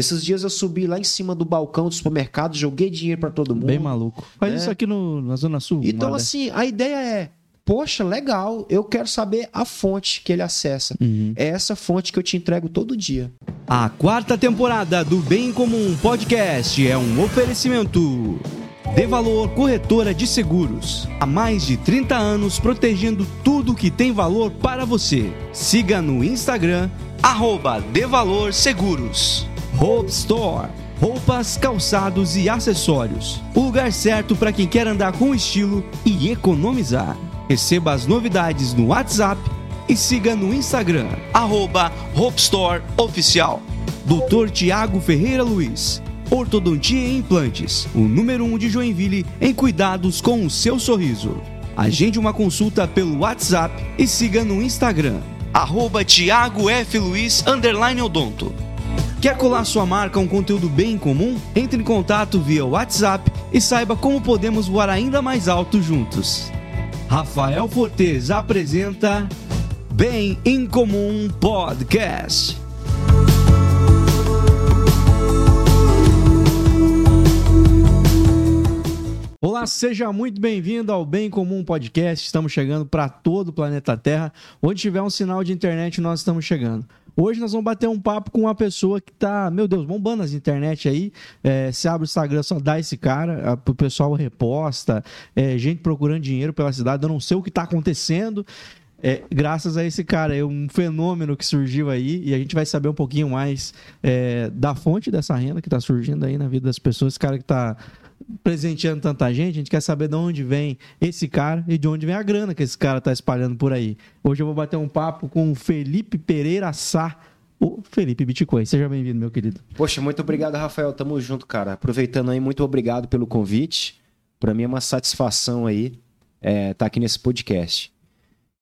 Esses dias eu subi lá em cima do balcão do supermercado, joguei dinheiro pra todo mundo. Bem maluco. Faz É. isso aqui no, na Zona Sul. Então, assim, a ideia é, poxa, legal, eu quero saber a fonte que ele acessa. Uhum. É essa fonte que eu te entrego todo dia. A quarta temporada do Bem Comum Podcast é um oferecimento. De Valor Corretora de Seguros. Há mais de 30 anos protegendo tudo que tem valor para você. Siga no Instagram, arroba De Valor Seguros. Hope Store. Roupas, calçados e acessórios. O lugar certo para quem quer andar com estilo e economizar. Receba as novidades no WhatsApp e siga no Instagram, arroba Hope Store Oficial. Dr. Tiago Ferreira Luiz, Ortodontia e Implantes, o número 1 um de Joinville em cuidados com o seu sorriso. Agende uma consulta pelo WhatsApp e siga no Instagram, arroba F. Luiz, odonto. Quer colar sua marca a um conteúdo bem comum? Entre em contato via WhatsApp e saiba como podemos voar ainda mais alto juntos. Rafael Fortes apresenta Bem em Comum Podcast. Olá, seja muito bem-vindo ao Bem Comum Podcast. Estamos chegando para todo o planeta Terra. Onde tiver um sinal de internet, nós estamos chegando. Hoje nós vamos bater um papo com uma pessoa que tá, meu Deus, bombando as internet aí. É, se abre o Instagram, só dá esse cara, o pessoal reposta, é, gente procurando dinheiro pela cidade. Eu não sei o que está acontecendo. É, graças a esse cara, é um fenômeno que surgiu aí e a gente vai saber um pouquinho mais é, da fonte dessa renda que está surgindo aí na vida das pessoas. Esse cara que está presenteando tanta gente, a gente quer saber de onde vem esse cara e de onde vem a grana que esse cara está espalhando por aí. Hoje eu vou bater um papo com o Felipe Pereira Sá, o Felipe Bitcoin. Seja bem-vindo, meu querido. Poxa, muito obrigado, Rafael. Tamo junto, cara. Aproveitando aí, muito obrigado pelo convite. Para mim é uma satisfação aí estar aqui nesse podcast.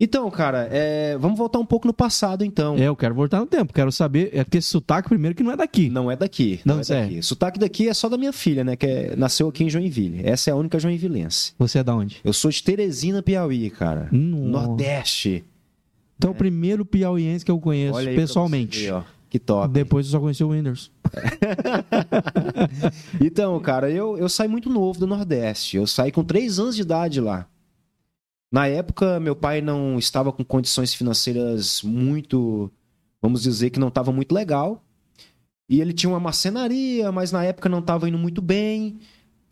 Então, cara, é, vamos voltar um pouco no passado, então. É, eu quero voltar no tempo, quero saber, é porque esse sotaque primeiro que não é daqui. Não é daqui. Não, Não, é sério. daqui. Sotaque daqui é só da minha filha, né? Que é- nasceu aqui em Joinville. Essa é a única joinvilense. Você é da onde? Eu sou de Teresina, Piauí, cara. Nordeste. Então, o primeiro piauiense que eu conheço pessoalmente. ver, ó. Que top. Depois eu só conheci o Whindersson. Então, cara, eu, eu saí muito novo do Nordeste. Eu saí com três anos de idade lá. Na época, meu pai não estava com condições financeiras muito, vamos dizer que não estava muito legal. E ele tinha uma marcenaria, mas na época não estava indo muito bem.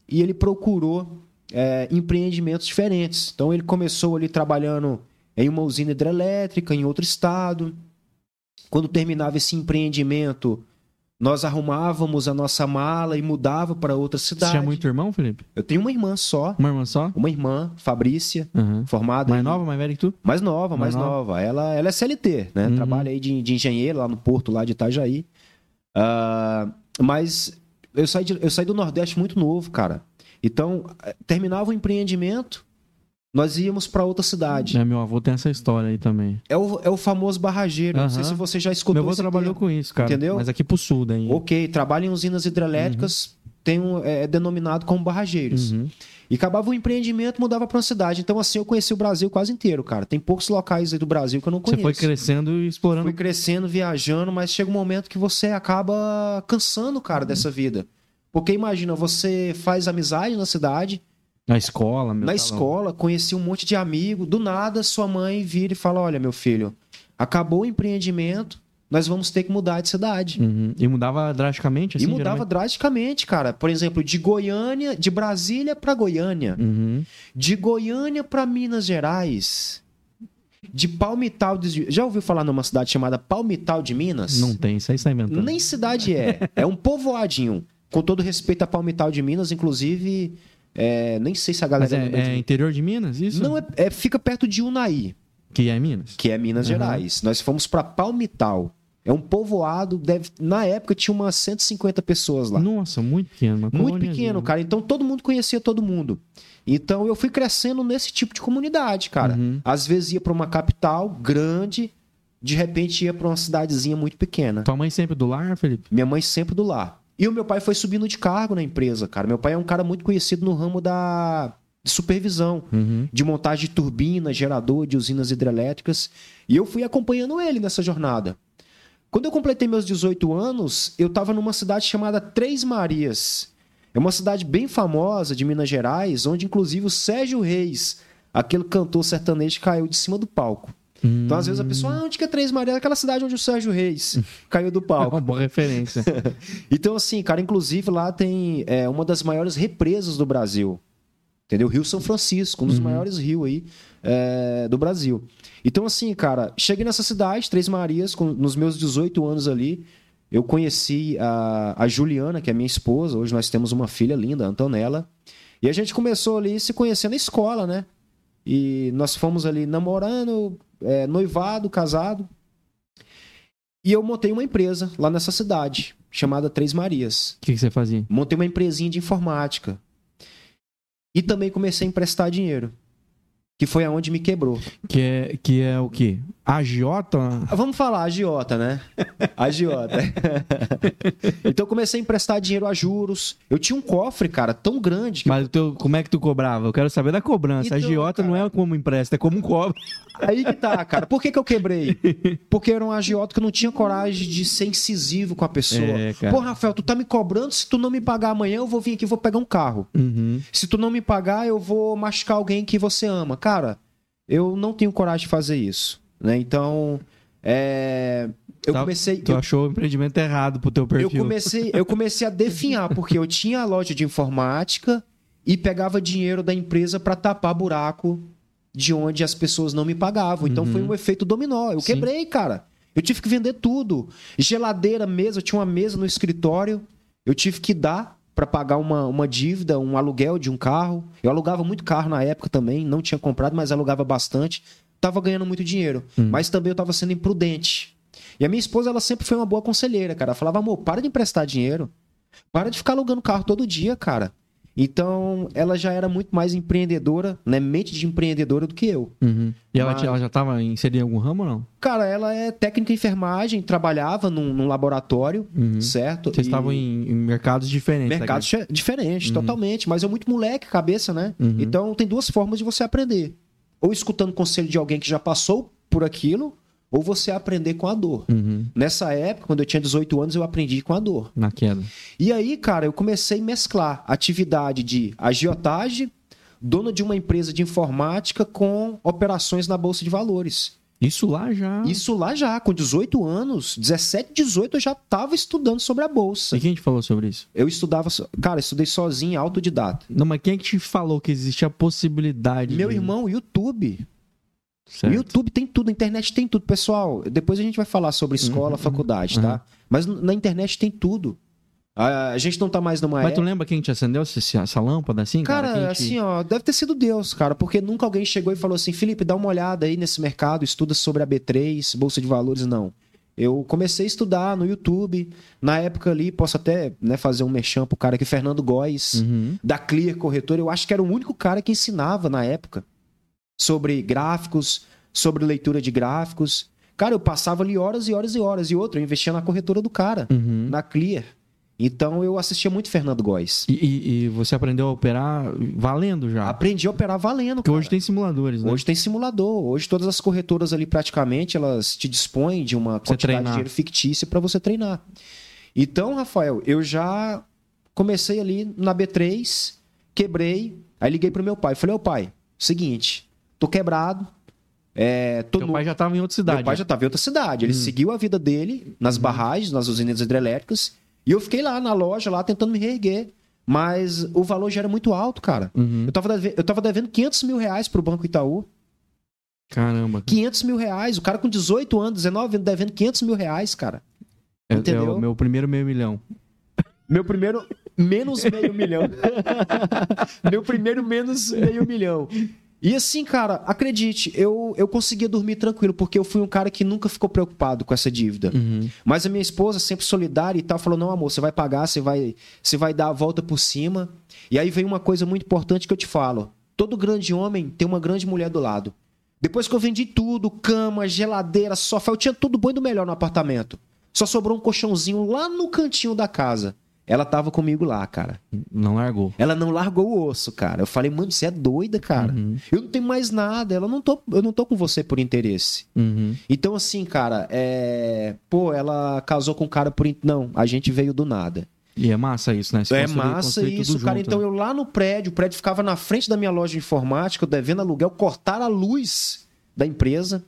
E ele procurou é, empreendimentos diferentes. Então ele começou ali trabalhando em uma usina hidrelétrica em outro estado. Quando terminava esse empreendimento, nós arrumávamos a nossa mala e mudava para outra Você cidade. tinha muito irmão, Felipe? Eu tenho uma irmã só, Uma irmã só? uma irmã, Fabrícia, Uhum. formada Mais em- nova, mais velha que tu? mais nova, mais, Mais nova. Ela, ela é CLT, né? Uhum. Trabalha aí de, de engenheiro lá no porto lá de Itajaí. Ah, mas eu saí, de- eu saí do Nordeste muito novo, cara. Então, eh, terminava o empreendimento, nós íamos para outra cidade. É, meu avô tem essa história aí também. É, o, é o famoso barrageiro. Não sei se você já escutou Meu avô trabalhou termo. com isso, cara. Entendeu? Mas aqui pro sul daí. Ok, trabalha em usinas hidrelétricas, tem um, é, é denominado como barrageiros. Uhum. E acabava o empreendimento, mudava para uma cidade. Então, assim, eu conheci o Brasil quase inteiro, cara. Tem poucos locais aí do Brasil que eu não Você conheço. foi crescendo e explorando. Fui crescendo, viajando, mas chega um momento que você acaba cansando, cara, dessa vida. Porque imagina, você faz amizade na cidade, Na escola, meu. na tá escola, conheci um monte de amigo, do nada sua mãe vira e fala: Olha, meu filho, acabou o empreendimento, nós vamos ter que mudar de cidade. Uhum. E mudava drasticamente, assim? e mudava geralmente? drasticamente, cara. Por exemplo, de Goiânia, de Brasília para Goiânia, Uhum. de Goiânia para Minas Gerais, de Palmital. de- Já ouviu falar numa cidade chamada Palmital de Minas? Não tem, isso aí você tá inventando. Nem cidade é. É um povoadinho. Com todo respeito a Palmital de Minas, inclusive, é, nem sei se a galera Mas é, é interior de Minas, isso? Não, é, é- fica perto de Unai, Que é Minas? que é Minas Uhum. Gerais. Nós fomos para Palmital. É um povoado, deve, na época tinha umas 150 pessoas lá. Nossa, muito pequeno. uma Muito pequeno, cara. Então todo mundo conhecia todo mundo. Então eu fui crescendo nesse tipo de comunidade, cara. Uhum. Às vezes ia para uma capital grande, de repente ia para uma cidadezinha muito pequena. Tua mãe sempre do lar, Felipe? Minha mãe sempre do lar. E o meu pai foi subindo de cargo na empresa, cara. Meu pai é um cara muito conhecido no ramo da de supervisão, Uhum. de montagem de turbina, gerador, de usinas hidrelétricas. E eu fui acompanhando ele nessa jornada. Quando eu completei meus 18 anos, eu estava numa cidade chamada Três Marias. É uma cidade bem famosa de Minas Gerais, onde inclusive o Sérgio Reis, aquele cantor sertanejo, caiu de cima do palco. Hum. Então, às vezes, a pessoa, ah, onde que é Três Marias? Aquela cidade onde o Sérgio Reis caiu do palco. É uma boa referência. então, assim, cara, inclusive lá tem é, uma das maiores represas do Brasil. Entendeu? Rio São Francisco, um dos uhum. maiores rios aí é, do Brasil. Então, assim, cara, cheguei nessa cidade, Três Marias, com, nos meus 18 anos ali. Eu conheci a, a Juliana, que é minha esposa. Hoje nós temos uma filha linda, a Antonella. E a gente começou ali se conhecer na escola, né? E nós fomos ali namorando, é, noivado, casado. E eu montei uma empresa lá nessa cidade, chamada Três Marias. O que, que, você fazia? Montei uma empresinha de informática. E também comecei a emprestar dinheiro. Que foi aonde me quebrou. Que é, que é o quê? Agiota? Vamos falar agiota, né? Agiota. então eu comecei a emprestar dinheiro a juros. Eu tinha um cofre, cara, tão grande. Que... Mas teu, como é que tu cobrava? Eu quero saber da cobrança. Então, agiota cara... não é como empresta, é como cobre. Aí que tá, cara. Por que, que eu quebrei? Porque eu era um agiota que não tinha coragem de ser incisivo com a pessoa. É, Pô, Rafael, tu tá me cobrando, se tu não me pagar amanhã, eu vou vir aqui e vou pegar um carro. Uhum. Se tu não me pagar, eu vou machucar alguém que você ama. Cara, eu não tenho coragem de fazer isso. Né? Então, é, eu tá, comecei. Tu eu, achou o empreendimento errado pro teu perfil? Eu comecei, eu comecei a definhar, porque eu tinha a loja de informática e pegava dinheiro da empresa para tapar buraco de onde as pessoas não me pagavam. Então uhum. foi um efeito dominó. Eu Sim. quebrei, cara. Eu tive que vender tudo. Geladeira, mesa, eu tinha uma mesa no escritório, eu tive que dar para pagar uma, uma dívida, um aluguel de um carro. Eu alugava muito carro na época também, não tinha comprado, mas alugava bastante estava ganhando muito dinheiro, hum. mas também eu estava sendo imprudente. E a minha esposa, ela sempre foi uma boa conselheira, cara. Ela falava, amor, para de emprestar dinheiro. Para de ficar alugando carro todo dia, cara. Então, ela já era muito mais empreendedora, né? Mente de empreendedora do que eu. Uhum. E ela, Mas... ela já estava inserida em algum ramo ou não? Cara, ela é técnica em enfermagem, trabalhava num, num laboratório, uhum. certo? Vocês e... estavam em, em, mercados diferentes. Mercados diferentes, uhum. totalmente. Mas eu muito moleque, cabeça, né? Uhum. Então, tem duas formas de você aprender ou escutando conselho de alguém que já passou por aquilo, ou você aprender com a dor. Uhum. Nessa época, quando eu tinha 18 anos, eu aprendi com a dor. Na queda. E aí, cara, eu comecei a mesclar atividade de agiotagem, dona de uma empresa de informática, com operações na Bolsa de Valores. Isso lá já. Isso lá já, com 18 anos, 17, 18, eu já estava estudando sobre a bolsa. E quem te falou sobre isso? Eu estudava, cara, estudei sozinho, autodidata. Não, mas quem é que te falou que existia a possibilidade? Meu de... irmão, YouTube. Certo. YouTube tem tudo, a internet tem tudo. Pessoal, depois a gente vai falar sobre escola, uhum, faculdade, tá? Uhum. Mas na internet tem tudo. A, gente não tá mais numa Mas tu lembra quem te acendeu essa, essa lâmpada assim? Cara, cara te... assim, ó, deve ter sido Deus, cara, porque nunca alguém chegou e falou assim: Felipe, dá uma olhada aí nesse mercado, estuda sobre a B3, Bolsa de Valores. Não. Eu comecei a estudar no YouTube. Na época ali, posso até né, fazer um merchan pro cara aqui, Fernando Góes, uhum. da Clear Corretora. Eu acho que era o único cara que ensinava na época sobre gráficos, sobre leitura de gráficos. Cara, eu passava ali horas e horas e horas. E outra, eu investia na corretora do cara, uhum. na Clear. Então eu assistia muito Fernando Góes. E, e, e, você aprendeu a operar valendo já? Aprendi a operar valendo. Porque hoje tem simuladores, né? Hoje tem simulador. Hoje todas as corretoras ali praticamente elas te dispõem de uma você quantidade treinar. de dinheiro fictícia para você treinar. Então, Rafael, eu já comecei ali na B3, quebrei, aí liguei pro meu pai. Falei, ô pai, seguinte, tô quebrado. É, tô meu pai já estava em outra cidade. Meu pai já estava em outra cidade. Ele hum. seguiu a vida dele nas hum. barragens, nas usinas hidrelétricas e eu fiquei lá na loja, lá tentando me reerguer. Mas o valor já era muito alto, cara. Uhum. Eu, tava devendo, eu tava devendo 500 mil reais pro Banco Itaú. Caramba. 500 mil reais. O cara com 18 anos, 19 devendo 500 mil reais, cara. É, Entendeu? É o meu primeiro meio milhão. Meu primeiro menos meio milhão. meu primeiro menos meio milhão. E assim, cara, acredite, eu, eu conseguia dormir tranquilo, porque eu fui um cara que nunca ficou preocupado com essa dívida. Uhum. Mas a minha esposa, sempre solidária e tal, falou: não, amor, você vai pagar, você vai, você vai dar a volta por cima. E aí vem uma coisa muito importante que eu te falo: todo grande homem tem uma grande mulher do lado. Depois que eu vendi tudo, cama, geladeira, sofá, eu tinha tudo bom e do melhor no apartamento. Só sobrou um colchãozinho lá no cantinho da casa. Ela tava comigo lá, cara. Não largou. Ela não largou o osso, cara. Eu falei, mano, você é doida, cara. Uhum. Eu não tenho mais nada. Ela não tô, eu não tô com você por interesse. Uhum. Então, assim, cara, é. Pô, ela casou com um cara por. Não, a gente veio do nada. E é massa isso, né? Esse é massa isso, cara. junto, Então, né? eu lá no prédio, o prédio ficava na frente da minha loja de informática, eu devendo aluguel, cortaram a luz da empresa.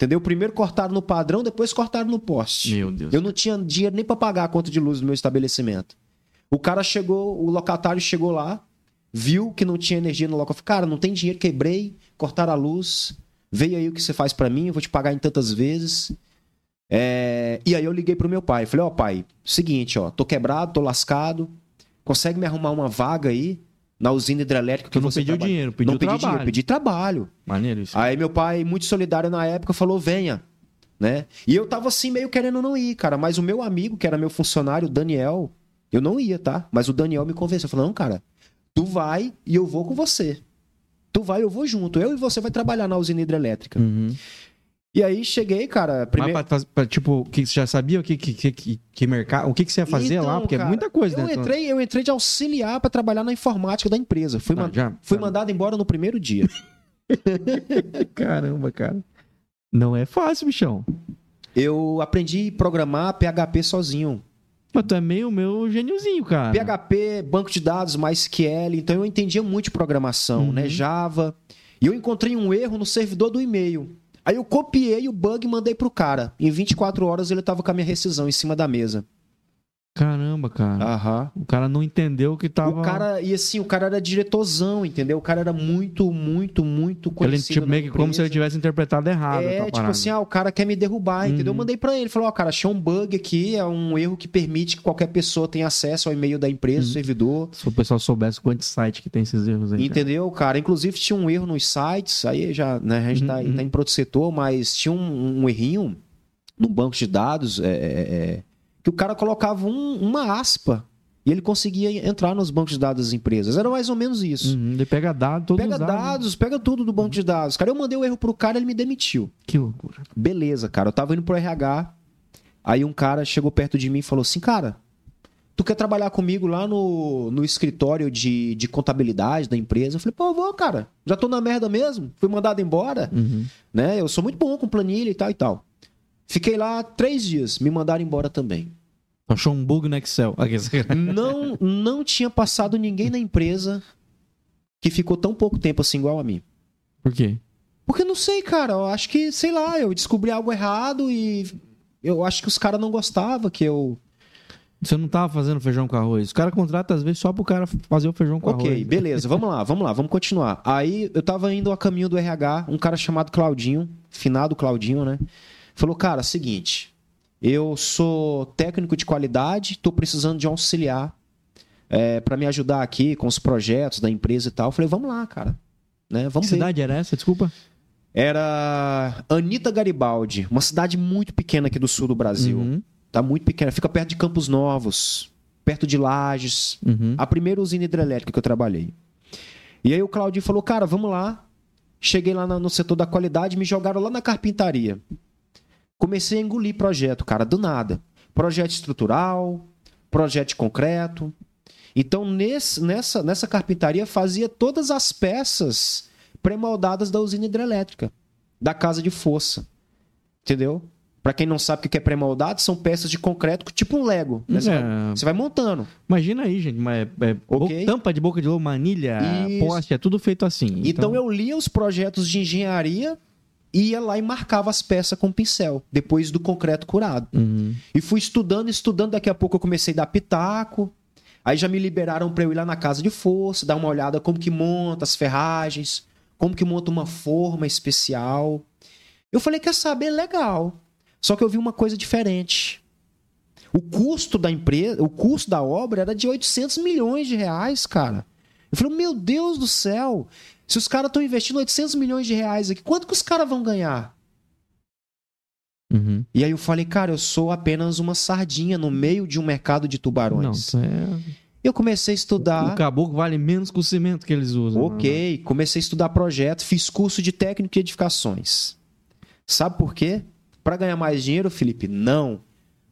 Entendeu? Primeiro cortaram no padrão, depois cortaram no poste. Meu Deus. Eu não tinha dinheiro nem pra pagar a conta de luz do meu estabelecimento. O cara chegou, o locatário chegou lá, viu que não tinha energia no local. Falei, cara, não tem dinheiro, quebrei, cortaram a luz. Veio aí o que você faz pra mim, eu vou te pagar em tantas vezes. É, E aí eu liguei pro meu pai. Falei, ó, pai, seguinte, ó, tô quebrado, tô lascado. Consegue me arrumar uma vaga aí na usina hidrelétrica que Tu não você pediu trabalha?" dinheiro, pediu não pedi trabalho. dinheiro, pedi trabalho. Maneiro isso. Aí meu pai, muito solidário na época, falou: venha. Né? E eu tava assim, meio querendo não ir, cara. Mas o meu amigo, que era meu funcionário, o Daniel, eu não ia, tá? Mas o Daniel me convenceu. Falou: não, cara, tu vai e eu vou com você. Tu vai, eu vou junto. Eu e você vai trabalhar na usina hidrelétrica. Uhum. E aí cheguei, cara. Primeiro... Mas pra, pra, tipo, que você já sabia o que, que, que, que, que mercado, o que, que você ia fazer Então, lá? Porque cara, é muita coisa, eu né? Entrei, eu entrei de auxiliar pra trabalhar na informática da empresa. Fui, Ah, já- fui tá. mandado embora no primeiro dia. Caramba, cara. Não é fácil, bichão. Eu aprendi a programar PHP sozinho. Mas tu é meio meu gêniozinho, cara. PHP, banco de dados, MySQL, então eu entendia muito de programação, Uhum. né? Java. E eu encontrei um erro no servidor do e-mail. Aí eu copiei o bug e mandei pro cara. Em 24 horas ele tava com a minha rescisão em cima da mesa. Caramba, cara. Aham. O cara não entendeu que tava. O cara, e assim, o cara era diretorzão, entendeu? O cara era muito, muito, muito Ele, conhecido. tipo, na meio que como se ele tivesse interpretado errado. É, tipo parada. assim, ah, o cara quer me derrubar, entendeu? Eu Uhum. mandei pra ele, falou, ó, cara, achei um bug aqui, é um erro que permite que qualquer pessoa tenha acesso ao e-mail da empresa, Uhum. servidor. Se o pessoal soubesse quantos sites que tem esses erros aí. Entendeu, cara? Inclusive tinha um erro nos sites, aí já, né, a gente tá, Uhum, tá em outro setor, mas tinha um, um errinho no banco de dados é, é, é, que o cara colocava um- uma aspa e ele conseguia entrar nos bancos de dados das empresas. Era mais ou menos isso. Uhum, ele pega dados, todos Pega os dados. dados, pega tudo do banco de dados. Cara, eu mandei o erro pro cara, ele me demitiu. Que loucura. Beleza, cara. Eu tava indo pro RH. Aí um cara chegou perto de mim e falou assim: Cara, tu quer trabalhar comigo lá no, no escritório de, de contabilidade da empresa? Eu falei: Pô, eu vou, cara. Já tô na merda mesmo. Fui mandado embora. Uhum. Né? Eu sou muito bom com planilha e tal e tal. Fiquei lá três dias. Me mandaram embora também. Achou um bug no Excel. Não, não tinha passado ninguém na empresa que ficou tão pouco tempo assim igual a mim. Por quê? Porque eu não sei, cara. Eu acho que, sei lá, eu descobri algo errado e eu acho que os caras não gostavam que eu. Você não tava fazendo feijão com arroz. O cara contrata, às vezes, só pro cara fazer o feijão com Ok, arroz. beleza, vamos lá, vamos lá, vamos continuar. Aí eu tava indo a caminho do RH, um cara chamado Claudinho, finado Claudinho, né? Falou, cara, seguinte, eu sou técnico de qualidade, tô precisando de um auxiliar é, para me ajudar aqui com os projetos da empresa e tal. Eu falei, vamos lá, cara. Né? Que Vamos ver. cidade era essa? Desculpa. Era Anitta Garibaldi, uma cidade muito pequena aqui do sul do Brasil. Uhum, Tá muito pequena, fica perto de Campos Novos, perto de Lages, uhum. a primeira usina hidrelétrica que eu trabalhei. E aí o Claudinho falou, cara, vamos lá. Cheguei lá no setor da qualidade, me jogaram lá na carpintaria. Comecei a engolir projeto, cara, do nada. Projeto estrutural, projeto de concreto. Então, nesse- nessa, nessa carpintaria, fazia todas as peças pré-moldadas da usina hidrelétrica, da casa de força. Entendeu? Pra quem não sabe o que é pré-moldado, são peças de concreto, tipo um Lego. né? Você, É. vai, você vai montando. Imagina aí, gente. Mas é, é Ok. bo- tampa de boca de lobo, manilha, Isso. poste, é tudo feito assim. Então, eu lia os projetos de engenharia ia lá e marcava as peças com pincel, depois do concreto curado. Uhum. E fui estudando, estudando, daqui a pouco eu comecei a dar pitaco. Aí já me liberaram para eu ir lá na casa de força, dar uma olhada como que monta as ferragens, como que monta uma forma especial. Eu falei, quer saber? Legal. Só que eu vi uma coisa diferente. O custo da empresa, o custo da obra era de 800 milhões de reais, cara. Eu falei, meu Deus do céu, se os caras estão investindo 800 milhões de reais aqui, quanto que os caras vão ganhar? Uhum. E aí eu falei, cara, eu sou apenas uma sardinha no meio de um mercado de Não, tubarões. isso é... Eu comecei a O estudar. caboclo vale menos que o cimento que eles usam. Ok, comecei a estudar projeto, fiz curso de técnico de edificações. Sabe por quê? Para ganhar mais dinheiro, Felipe? Não.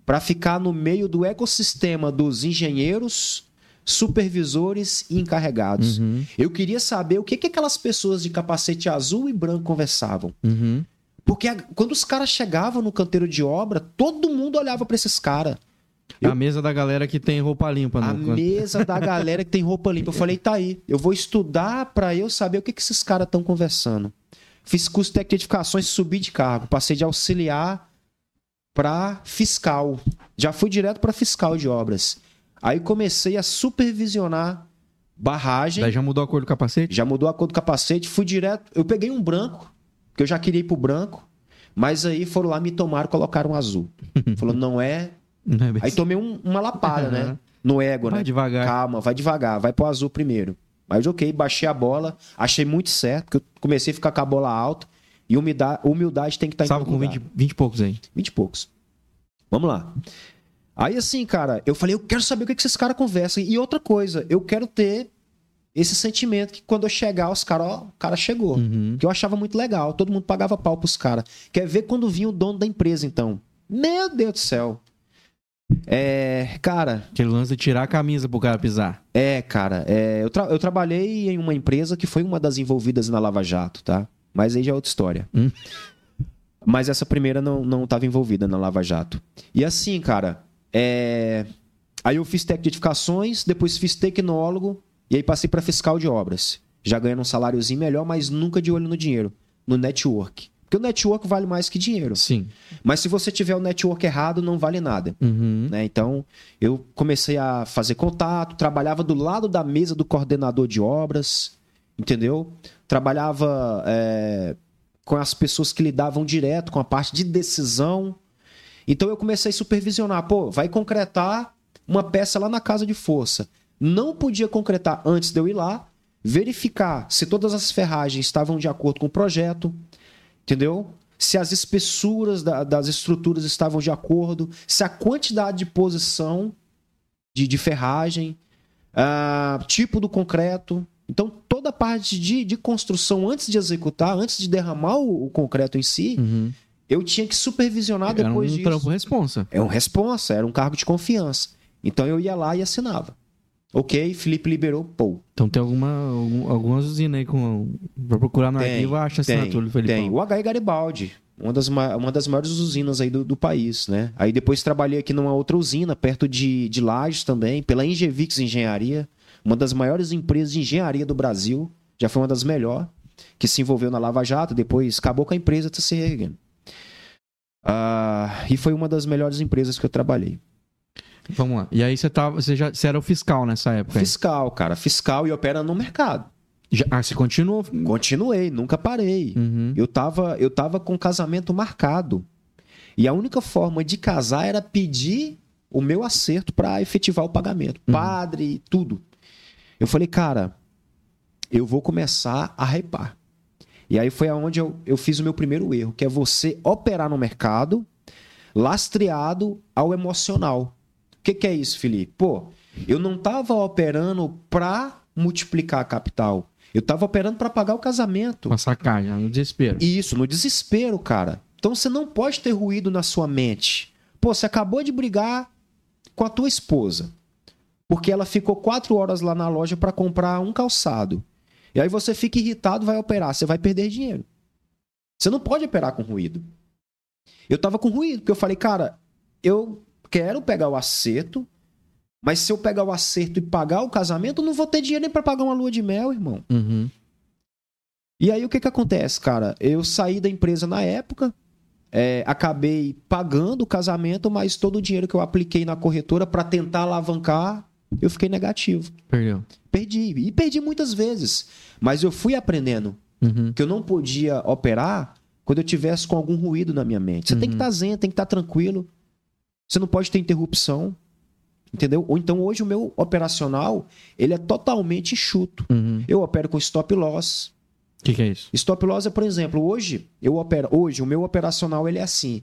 para ficar no meio do ecossistema dos engenheiros, supervisores e encarregados. Uhum. Eu queria saber o que, que aquelas pessoas de capacete azul e branco conversavam. Uhum. Porque a- quando os caras chegavam no canteiro de obra, todo mundo olhava para esses caras. Eu- A mesa da galera que tem roupa limpa. A no... mesa da galera que tem roupa limpa. Eu falei, tá aí. Eu vou estudar para eu saber o que, que esses caras estão conversando. Fiz curso técnico de edificações, subi de cargo. Passei de auxiliar para fiscal. Já fui direto para fiscal de obras. Aí comecei a supervisionar barragem. Daí já mudou a cor do capacete? Já mudou a cor do capacete, fui direto. Eu peguei um branco, que eu já queria ir pro branco, mas aí foram lá, me tomaram, colocaram um azul. Falou, não é. Não é Aí assim. tomei um- uma lapada, né? No ego, Vai né? devagar. Calma, vai devagar, vai pro azul primeiro. Mas ok, baixei a bola, achei muito certo, porque eu comecei a ficar com a bola alta. E humildade, humildade tem que estar em Estava com lugar. 20, 20 e poucos aí. 20 e poucos. Vamos lá. Aí assim, cara, eu falei, eu quero saber o que, que esses caras conversam. E outra coisa, eu quero ter esse sentimento que quando eu chegar, os caras, ó, o cara chegou. Uhum. Que eu achava muito legal. Todo mundo pagava pau pros caras. Quer ver quando vinha o dono da empresa, então? Meu Deus do céu. É, cara, Aquele lance de tirar a camisa pro cara pisar. é, cara, é, eu, tra- eu trabalhei em uma empresa que foi uma das envolvidas na Lava Jato, tá? Mas aí já é outra história. Hum. Mas essa primeira não, não tava envolvida na Lava Jato. E assim, cara, é... aí eu fiz técnico de edificações, depois fiz tecnólogo, e aí passei para fiscal de obras. Já ganhando um saláriozinho melhor, mas nunca de olho no dinheiro, no network. Porque o network vale mais que dinheiro. Sim. Mas se você tiver o network errado, não vale nada Uhum. né? Então, eu comecei a fazer contato, trabalhava do lado da mesa do coordenador de obras, entendeu? Trabalhava é, com as pessoas que lidavam direto com a parte de decisão. Então, eu comecei a supervisionar. Pô, vai concretar uma peça lá na casa de força. Não podia concretar antes de eu ir lá, verificar se todas as ferragens estavam de acordo com o projeto, entendeu? Se as espessuras da- das estruturas estavam de acordo, se a quantidade de posição de, de ferragem, ah, tipo do concreto. Então, toda a parte de, de construção, antes de executar, antes de derramar o, o concreto em si, Uhum. Eu tinha que supervisionar Era depois um disso. trampo responsa. É um responsa, era um cargo de confiança. Então, eu ia lá e assinava. Ok, Felipe liberou, pô. Então tem alguma, algum- algumas usinas aí com. Pra procurar no Tem, arquivo, Tem, assinatura do Felipão. tem. O HE Garibaldi, uma das, ma- uma das maiores usinas aí do, do país, né? Aí depois trabalhei aqui numa outra usina, perto de, de Lages também, pela Engevix Engenharia, uma das maiores empresas de engenharia do Brasil, já foi uma das melhores, que se envolveu na Lava Jato, depois acabou com a empresa, tá se reerguendo. Ah, e foi uma das melhores empresas que eu trabalhei. Vamos lá. E aí você tava. Você já você era o fiscal nessa época. aí? Fiscal, cara, fiscal e operando no mercado. Já- ah, você continuou. Continuei, nunca parei. Uhum. Eu tava, eu tava com casamento marcado. E a única forma de casar era pedir o meu acerto para efetivar o pagamento. Padre, tudo. Eu falei, cara, eu vou começar a repar. E aí foi aonde eu, eu fiz o meu primeiro erro, que é você operar no mercado lastreado ao emocional. O que, que é isso, Felipe? Pô, eu não tava operando para multiplicar capital. Eu tava operando para pagar o casamento. Uma sacagem, no desespero. Isso, no desespero, cara. Então você não pode ter ruído na sua mente. Pô, você acabou de brigar com a tua esposa. Porque ela ficou quatro horas lá na loja para comprar um calçado. E aí você fica irritado, vai operar. Você vai perder dinheiro. Você não pode operar com ruído. Eu tava com ruído, porque eu falei, cara, eu quero pegar o acerto, mas se eu pegar o acerto e pagar o casamento, eu não vou ter dinheiro nem pra pagar uma lua de mel, irmão. Uhum. E aí o que que acontece, cara? Eu saí da empresa na época, é, acabei pagando o casamento, mas todo o dinheiro que eu apliquei na corretora para tentar alavancar, eu fiquei negativo. Perdeu. Perdi. E perdi muitas vezes. Mas eu fui aprendendo Uhum. que eu não podia operar quando eu tivesse com algum ruído na minha mente. Você tem que estar zen, tem que estar tranquilo. Você não pode ter interrupção. Entendeu? Ou então hoje o meu operacional, ele é totalmente enxuto. Uhum. Eu opero com stop loss. O que, que é isso? Stop loss é, por exemplo, hoje eu opero, hoje o meu operacional ele é assim.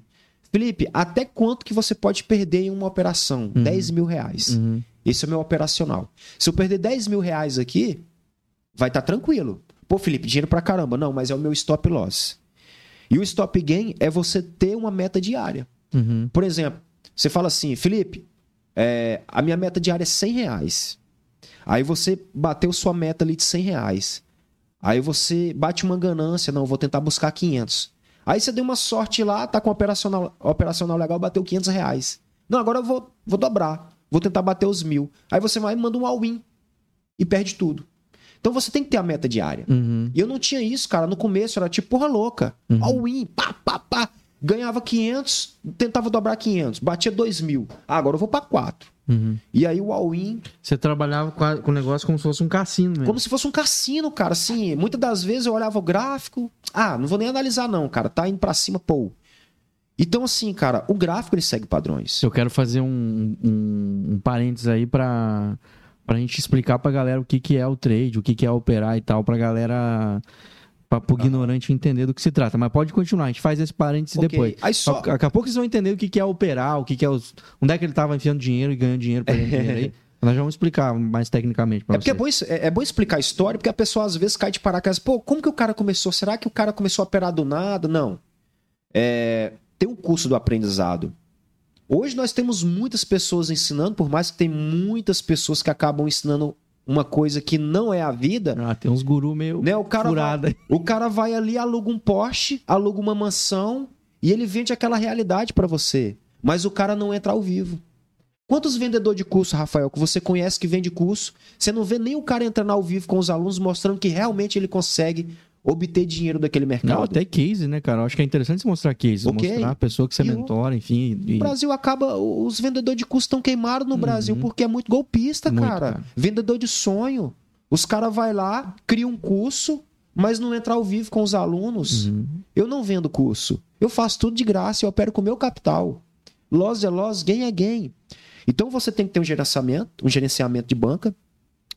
Felipe, até quanto que você pode perder em uma operação? 10 mil reais. Uhum. Esse é o meu operacional. Se eu perder 10 mil reais aqui, vai estar tranquilo. Pô, Felipe, dinheiro pra caramba. Não, mas é o meu stop loss. E o stop gain é você ter uma meta diária. Uhum. Por exemplo, Você fala assim, Felipe, é, a minha meta diária é 100 reais. Aí você bateu sua meta ali de 100 reais. Aí você bate uma ganância, não, vou tentar buscar 500. Aí você deu uma sorte lá, tá com operacional, operacional legal, bateu 500 reais. Não, agora eu vou, vou dobrar. Vou tentar bater os mil. Aí você vai e manda um all-in. E perde tudo. Então você tem que ter a meta diária. Uhum. E eu não tinha isso, cara. No começo era tipo porra louca. Uhum. All-in, pá, pá, pá. Ganhava 500, tentava dobrar 500. Batia 2 mil. Ah, agora eu vou pra 4. Uhum. E aí o all-in, Você trabalhava com o negócio como se fosse um cassino mesmo. como se fosse um cassino, cara. Assim, muitas das vezes eu olhava o gráfico. Ah, não vou nem analisar não, cara. Tá indo pra cima, pô. Então assim, cara, o gráfico ele segue padrões. Eu quero fazer um, um, um parênteses aí pra, pra gente explicar pra galera o que, que é o trade, o que, que é operar e tal, pra galera, pra, pro ignorante entender do que se trata. Mas pode continuar, a gente faz esse parênteses Ok. depois. Aí só- Daqui a pouco vocês vão entender o que, que é operar, o que, que é os. Onde é que ele tava enfiando dinheiro e ganhando dinheiro, perdendo dinheiro aí. Nós já vamos explicar mais tecnicamente pra É porque é bom, é, é bom explicar a história, porque a pessoa às vezes cai de paraquedas. Pô, como que o cara começou? Será que o cara começou a operar do nada? Não. É, tem um curso do aprendizado. Hoje nós temos muitas pessoas ensinando, por mais que tem muitas pessoas que acabam ensinando uma coisa que não é a vida, Ah, tem uns gurus meio né? O cara, furada. vai, o cara vai ali, aluga um Porsche, aluga uma mansão e ele vende aquela realidade pra você. Mas o cara não entra ao vivo. Quantos vendedores de curso, Rafael, que você conhece que vende curso, você não vê nem o cara entrando ao vivo com os alunos mostrando que realmente ele consegue obter dinheiro daquele mercado? Não, até case, né, cara? Eu acho que é interessante você mostrar case. Ok. Mostrar a pessoa que você E mentora, enfim. e- O Brasil acaba. Os vendedores de curso estão queimados no Brasil porque é muito golpista, Muito, cara. cara. Vendedor de sonho. Os caras vai lá, cria um curso, mas não entra ao vivo com os alunos. Uhum. Eu não vendo curso. Eu faço tudo de graça, eu opero com o meu capital. Loss é loss, gain é gain. Então você tem que ter um gerenciamento, um gerenciamento de banca,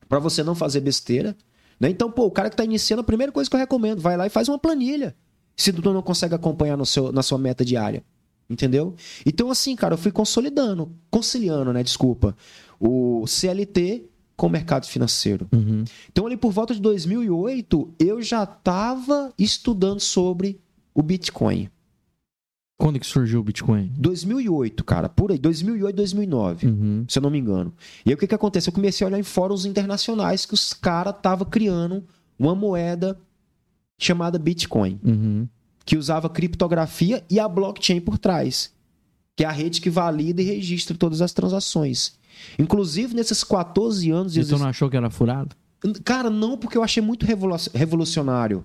para você não fazer besteira. Né? Então, pô, o cara que está iniciando, a primeira coisa que eu recomendo, vai lá e faz uma planilha. Se tu não consegue acompanhar no seu, na sua meta diária. Entendeu? Então, assim, cara, eu fui consolidando, conciliando, né? Desculpa. O CLT com o mercado financeiro. Uhum. Então, ali por volta de 2008, eu já estava estudando sobre o Bitcoin. Quando que surgiu o Bitcoin? 2008, cara, por aí, 2008, 2009, Uhum. se eu não me engano. E aí o que que acontece? Eu comecei a olhar em fóruns internacionais que os caras estavam criando uma moeda chamada Bitcoin, Uhum. que usava criptografia e a blockchain por trás, que é a rede que valida e registra todas as transações. Inclusive, nesses 14 anos tu existência. não achou que era furado? Cara, não, porque eu achei muito revolu- revolucionário.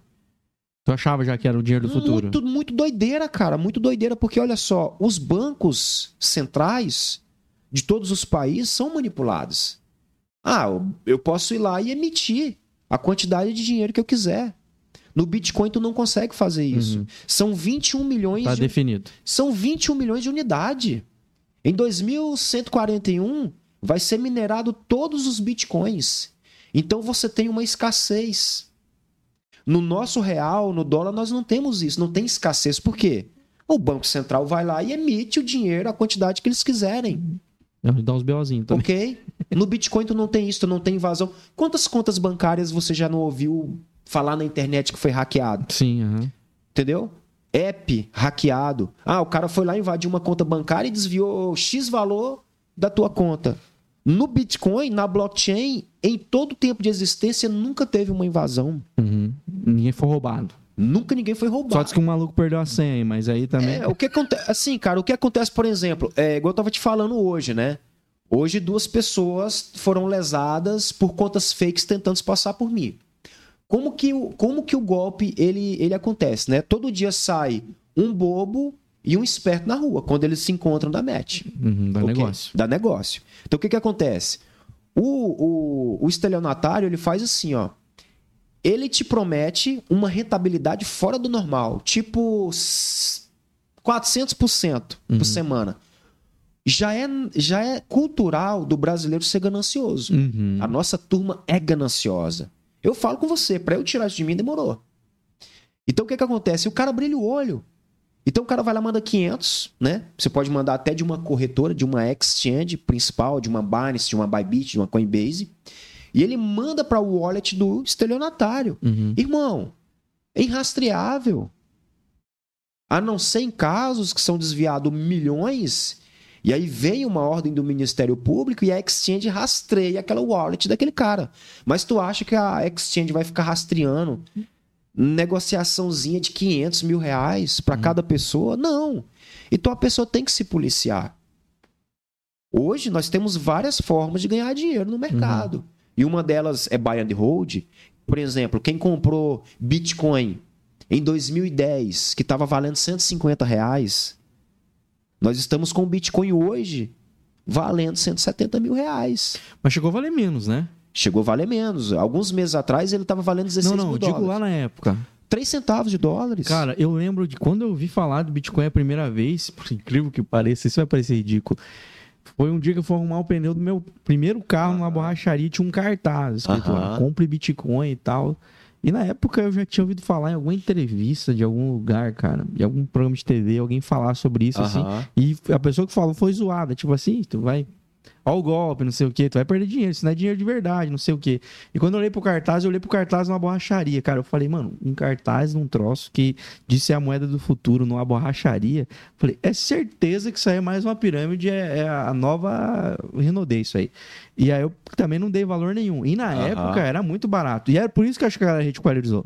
Tu achava já que era o dinheiro do futuro? Muito, muito doideira, cara. Muito doideira, porque olha só, os bancos centrais de todos os países são manipulados. Ah, eu- posso ir lá e emitir a quantidade de dinheiro que eu quiser. No Bitcoin tu não consegue fazer isso. Uhum. São 21 milhões Tá de definido. são 21 milhões de unidade. Em 2141 vai ser minerado todos os bitcoins. Então você tem uma escassez. No nosso real, no dólar, nós não temos isso, não tem escassez. Por quê? O Banco Central vai lá e emite o dinheiro, a quantidade que eles quiserem. Dá uns BOzinhos também. Ok? No Bitcoin tu não tem isso, tu não tem invasão. Quantas contas bancárias você já não ouviu falar na internet que foi hackeado? Sim, aham. Entendeu? App hackeado. Ah, o cara foi lá invadir uma conta bancária e desviou X valor da tua conta. No Bitcoin, na blockchain, em todo o tempo de existência, nunca teve uma invasão. Uhum. Ninguém foi roubado. Nunca ninguém foi Só roubado. diz que um maluco perdeu a senha aí, mas aí também. É, o que acontece, assim, cara, o que acontece, por exemplo, é igual eu tava te falando hoje, né? Hoje duas pessoas foram lesadas por contas fakes tentando se passar por mim. Como que o, como que o golpe ele, ele acontece, né? Todo dia sai um bobo e um esperto na rua, quando eles se encontram da match. Uhum, dá Ok? negócio. Dá negócio. Então o que que acontece? O, o, o estelionatário ele faz assim, ó. Ele te promete uma rentabilidade fora do normal, tipo s- 400% por semana. Já é, já é cultural do brasileiro ser ganancioso. Uhum. A nossa turma é gananciosa. Eu falo com você, pra eu tirar isso de mim demorou. Então o que que acontece? O cara brilha o olho. Então o cara vai lá manda 500, né? Você pode mandar até de uma corretora, de uma exchange principal, de uma Binance, de uma Bybit, de uma Coinbase. E ele manda para o wallet do estelionatário. Uhum. Irmão, é irrastreável. A não ser em casos que são desviados milhões, E aí vem uma ordem do Ministério Público e a exchange rastreia aquela wallet daquele cara. Mas tu acha que a exchange vai ficar rastreando negociaçãozinha de 500 mil reais para cada pessoa? Não. Então a pessoa tem que se policiar. Hoje nós temos várias formas de ganhar dinheiro no mercado. Uhum. E uma delas é buy and hold. Por exemplo, quem comprou Bitcoin em 2010, que estava valendo 150 reais, nós estamos com o Bitcoin hoje valendo 170 mil reais. Mas chegou a valer menos, né? Chegou a valer menos. Alguns meses atrás ele estava valendo 16 não, não, mil dólares. Não, digo lá na época. 3 centavos de dólares. Cara, eu lembro de quando eu ouvi falar do Bitcoin a primeira vez, por incrível que pareça, isso vai parecer ridículo. Foi um dia que eu fui arrumar o pneu do meu primeiro carro numa borracharia, tinha um cartaz escrito lá, compre Bitcoin e tal. E na época eu já tinha ouvido falar em alguma entrevista de algum lugar, cara, de algum programa de TV, alguém falar sobre isso, assim. E a pessoa que falou foi zoada, tipo assim, tu vai Ó o golpe, não sei o que, tu vai perder dinheiro, isso não é dinheiro de verdade, não sei o que. E quando eu olhei pro cartaz, eu olhei pro cartaz numa borracharia, cara. Eu falei, mano, um cartaz num troço que disse a moeda do futuro numa borracharia. Falei, é certeza que isso aí é mais uma pirâmide, é, é a nova Renaudet isso aí. E aí eu também não dei valor nenhum. E na época era muito barato. E era por isso que eu acho que a galera ridicularizou.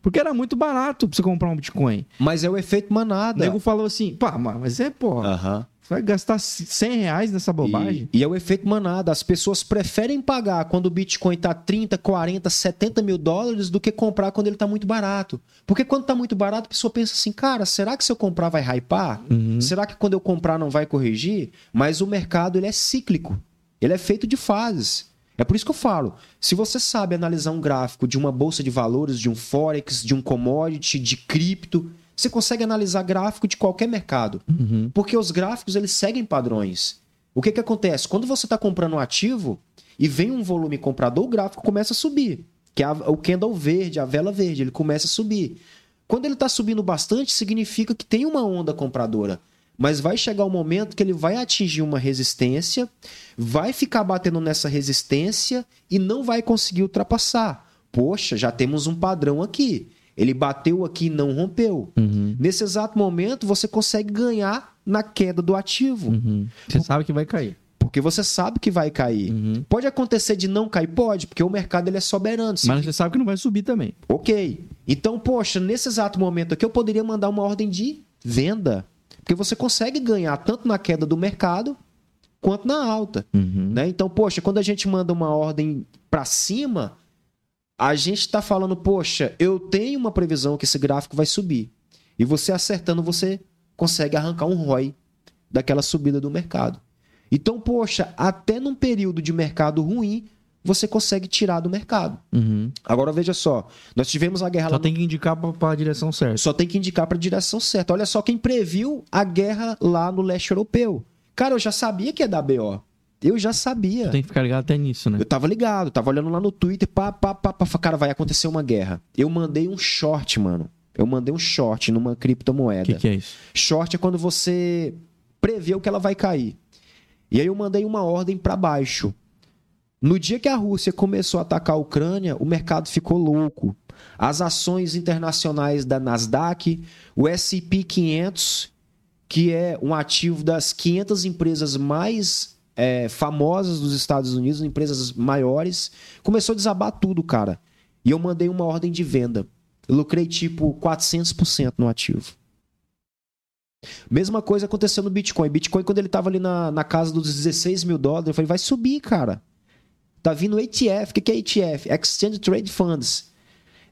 Porque era muito barato pra você comprar um Bitcoin. Mas é o efeito manada. O nego falou assim, pá, mas é, porra. Aham vai gastar 100 reais nessa bobagem? E, e, é o efeito manada. As pessoas preferem pagar quando o Bitcoin está 30, 40, 70 mil dólares do que comprar quando ele está muito barato. Porque quando está muito barato, a pessoa pensa assim, cara, será que se eu comprar vai hypar? Uhum. Será que quando eu comprar não vai corrigir? Mas o mercado ele é cíclico. Ele é feito de fases. É por isso que eu falo, se você sabe analisar um gráfico de uma bolsa de valores, de um forex, de um commodity, de cripto, você consegue analisar gráfico de qualquer mercado. Uhum. Porque os gráficos eles seguem padrões. O que, que acontece? Quando você está comprando um ativo e vem um volume comprador, o gráfico começa a subir. Que é a, o candle verde, a vela verde, ele começa a subir. Quando ele está subindo bastante, significa que tem uma onda compradora. Mas vai chegar o um momento que ele vai atingir uma resistência, vai ficar batendo nessa resistência e não vai conseguir ultrapassar. Poxa, já temos um padrão aqui. Ele bateu aqui e não rompeu. Uhum. Nesse exato momento, você consegue ganhar na queda do ativo. Uhum. Você Por... sabe que vai cair. Porque você sabe que vai cair. Uhum. Pode acontecer de não cair? Pode, porque o mercado ele é soberano. Mas você sabe que não vai subir também. Ok. Então, poxa, nesse exato momento aqui, eu poderia mandar uma ordem de venda. Porque você consegue ganhar tanto na queda do mercado quanto na alta. Uhum. Né? Então, poxa, quando a gente manda uma ordem para cima, a gente está falando, poxa, eu tenho uma previsão que esse gráfico vai subir. E você acertando, você consegue arrancar um ROI daquela subida do mercado. Então, poxa, até num período de mercado ruim, você consegue tirar do mercado. Uhum. Agora veja só, nós tivemos a guerra. Só lá tem que indicar para a direção certa. Só tem que indicar para a direção certa. Olha só quem previu a guerra lá no leste europeu. Cara, eu já sabia que ia dar BO. Eu já sabia. Tu tem que ficar ligado até nisso, né? Eu tava ligado, tava olhando lá no Twitter, pá, pá, pá, pá, cara, vai acontecer uma guerra. Eu mandei um short, mano. Eu mandei um short numa criptomoeda. O que, que é isso? Short é quando você prevê o que ela vai cair. E aí eu mandei uma ordem para baixo. No dia que a Rússia começou a atacar a Ucrânia, o mercado ficou louco. As ações internacionais da Nasdaq, o S&P 500, que é um ativo das 500 empresas mais é, famosas dos Estados Unidos, empresas maiores, começou a desabar tudo, cara. E eu mandei uma ordem de venda. Eu lucrei tipo 400% no ativo. Mesma coisa aconteceu no Bitcoin. Bitcoin, quando ele tava ali na, na casa dos 16 mil dólares, eu falei, vai subir, cara. Tá vindo ETF. O que é ETF? Exchange Trade Funds.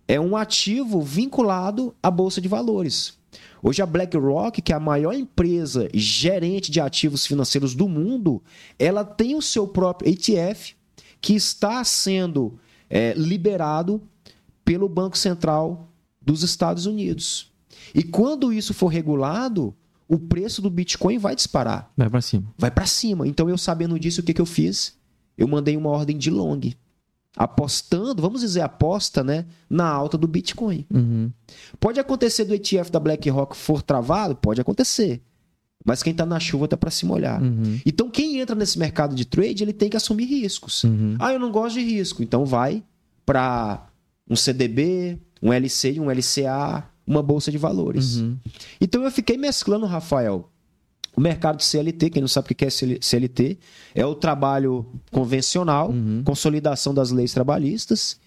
É um ativo vinculado à Bolsa de Valores. Hoje a BlackRock, que é a maior empresa gerente de ativos financeiros do mundo, ela tem o seu próprio ETF que está sendo é, liberado pelo Banco Central dos Estados Unidos. E quando isso for regulado, o preço do Bitcoin vai disparar. Vai para cima. Vai para cima. Então eu sabendo disso, o que, que eu fiz? Eu mandei uma ordem de long apostando, vamos dizer, aposta, né, na alta do Bitcoin. Uhum. Pode acontecer do ETF da BlackRock for travado? Pode acontecer. Mas quem está na chuva está para se molhar. Uhum. Então, quem entra nesse mercado de trade, ele tem que assumir riscos. Uhum. Ah, eu não gosto de risco. Então, vai para um CDB, um LC, um LCA, uma bolsa de valores. Uhum. Então, eu fiquei mesclando, Rafael, o mercado de CLT, quem não sabe o que é CLT, é o trabalho convencional, uhum. consolidação das leis trabalhistas.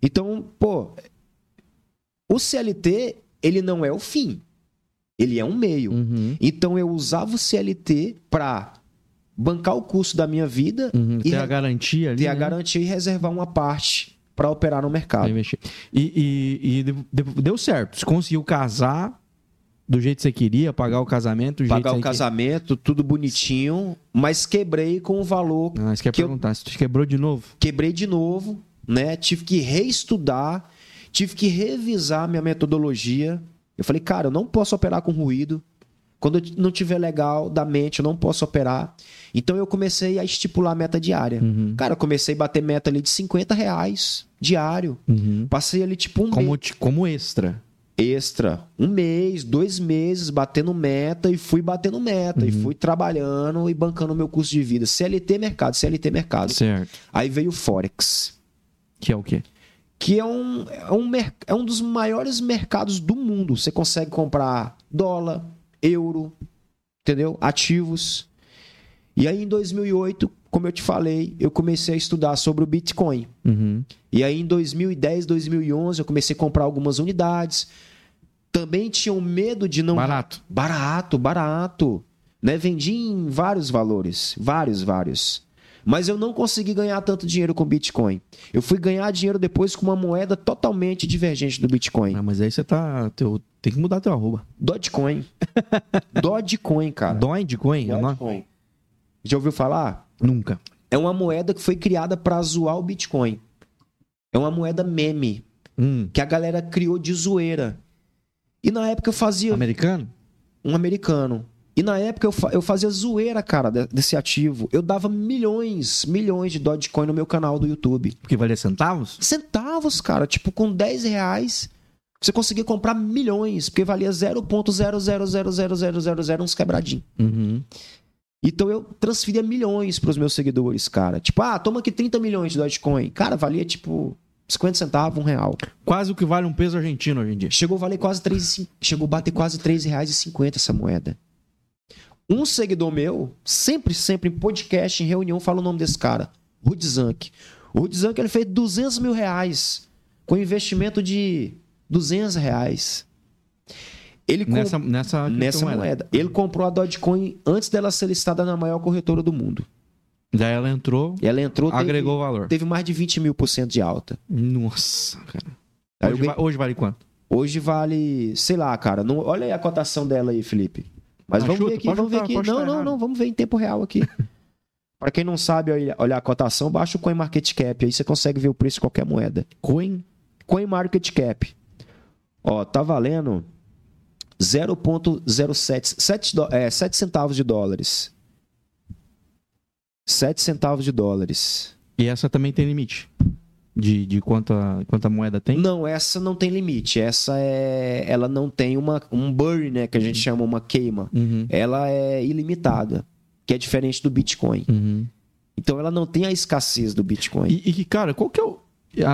Então, pô, o CLT, ele não é o fim. Ele é um meio. Uhum. Então eu usava o CLT para bancar o custo da minha vida uhum, e ter a garantia ali, ter né? a garantia e reservar uma parte para operar no mercado. E, e, e, deu certo. Você conseguiu casar do jeito que você queria, pagar o casamento, pagar o casamento, tudo bonitinho, mas quebrei com o valor. Ah, você quer que perguntar, eu... você quebrou de novo? Quebrei de novo, né? Tive que reestudar, tive que revisar minha metodologia. Eu falei, cara, eu não posso operar com ruído. Quando eu não tiver legal da mente, eu não posso operar. Então eu comecei a estipular a meta diária. Uhum. Cara, eu comecei a bater meta ali de 50 reais diário. Uhum. Passei ali tipo um como, mês. Como extra. Extra. Um mês, dois meses, batendo meta e fui batendo meta. Uhum. E fui trabalhando e bancando o meu curso de vida. CLT mercado, CLT mercado. Certo. Aí veio o Forex. Que é o quê? que é um, é um, é um dos maiores mercados do mundo. Você consegue comprar dólar, euro, entendeu? Ativos. E aí em 2008, como eu te falei, eu comecei a estudar sobre o Bitcoin. Uhum. E aí em 2010, 2011, eu comecei a comprar algumas unidades. Também tinha um medo de não. Barato. Barato, barato. Né? Vendi em vários valores. Vários, vários. Mas eu não consegui ganhar tanto dinheiro com Bitcoin. Eu fui ganhar dinheiro depois com uma moeda totalmente divergente do Bitcoin. Ah, mas aí você tá. Teu, tem que mudar teu arroba. Dogecoin. Dogecoin, cara. Dogecoin? Dogecoin. Já ouviu falar? Nunca. É uma moeda que foi criada para zoar o Bitcoin. É uma moeda meme. Hum. Que a galera criou de zoeira. E na época eu fazia. Americano? Um americano. E na época eu, eu fazia zoeira, cara, desse ativo. Eu dava milhões, milhões de Dogecoin no meu canal do YouTube. Porque valia centavos? Centavos, cara. Tipo, com 10 reais, você conseguia comprar milhões. Porque valia 0.0000000 uns quebradinhos. Uhum. Então eu transferia milhões para os meus seguidores, cara. Tipo, ah, toma aqui 30 milhões de Dogecoin. Cara, valia tipo 50 centavos, um real. Quase o que vale um peso argentino hoje em dia. Chegou a valer quase 3, chegou a bater quase 3 reais e 50 essa moeda. Um seguidor meu, sempre, sempre em podcast, em reunião, fala o nome desse cara, Rudzank. O Rudzank ele fez 200 mil reais com investimento de 200 reais. Ele nessa, comp... nessa, nessa moeda. Ele comprou a Dogecoin antes dela ser listada na maior corretora do mundo. Daí ela entrou. Ela entrou. Agregou teve, valor. Teve mais de 20 mil por cento de alta. Nossa, cara. Hoje, hoje, vale quanto? Hoje vale, sei lá, cara. Não, olha aí a cotação dela aí, Felipe. Mas ah, vamos chuta, ver aqui, vamos ver aqui. Não, não, não, vamos ver em tempo real aqui. Para quem não sabe olhar a cotação, baixa o Coin Market Cap, aí você consegue ver o preço de qualquer moeda. Coin? Coin Market Cap. Ó, tá valendo 0.07, 7, é, 7 centavos de dólares. 7 centavos de dólares. E essa também tem limite? de, de quanta, quanta moeda tem? Não, essa não tem limite. Essa é. Ela não tem uma, um burn, né? Que a gente chama uma queima. Uhum. Ela é ilimitada. Que é diferente do Bitcoin. Uhum. Então ela não tem a escassez do Bitcoin. E, e cara, qual que é o.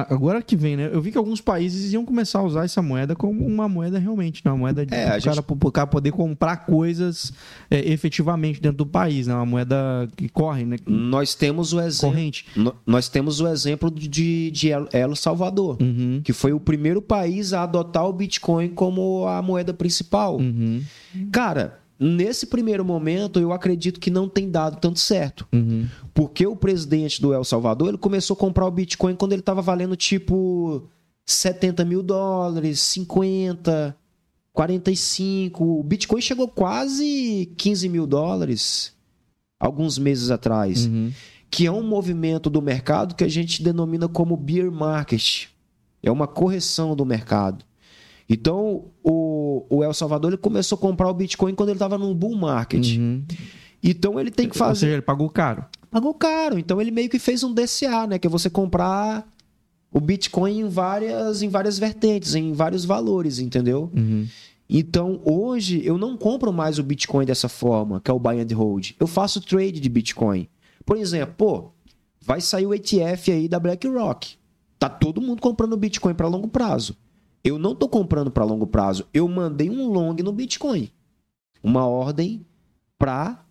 Agora que vem, né? Eu vi que alguns países iam começar a usar essa moeda como uma moeda realmente, né? Uma moeda de é, cara, gente... o cara poder comprar coisas é, efetivamente dentro do país, né? Uma moeda que corre, né? Nós temos o exemplo. Corrente. Nós temos o exemplo de, de El Salvador, uhum. que foi o primeiro país a adotar o Bitcoin como a moeda principal. Uhum. Cara, Nesse primeiro momento, eu acredito que não tem dado tanto certo. Uhum. Porque o presidente do El Salvador ele começou a comprar o Bitcoin quando ele estava valendo tipo 70 mil dólares, 50, 45. O Bitcoin chegou quase 15 mil dólares alguns meses atrás. Uhum. Que é um movimento do mercado que a gente denomina como bear market. É uma correção do mercado. Então, o, o El Salvador ele começou a comprar o Bitcoin quando ele estava no bull market. Uhum. Então, ele tem que fazer. Ou seja, ele pagou caro. Pagou caro. Então, ele meio que fez um DCA, né? Que é você comprar o Bitcoin em várias, em várias vertentes, em vários valores, entendeu? Uhum. Então, hoje, eu não compro mais o Bitcoin dessa forma, que é o buy and hold. Eu faço trade de Bitcoin. Por exemplo, pô, vai sair o ETF aí da BlackRock. Tá todo mundo comprando Bitcoin para longo prazo. Eu não estou comprando para longo prazo. Eu mandei um long no Bitcoin. Uma ordem para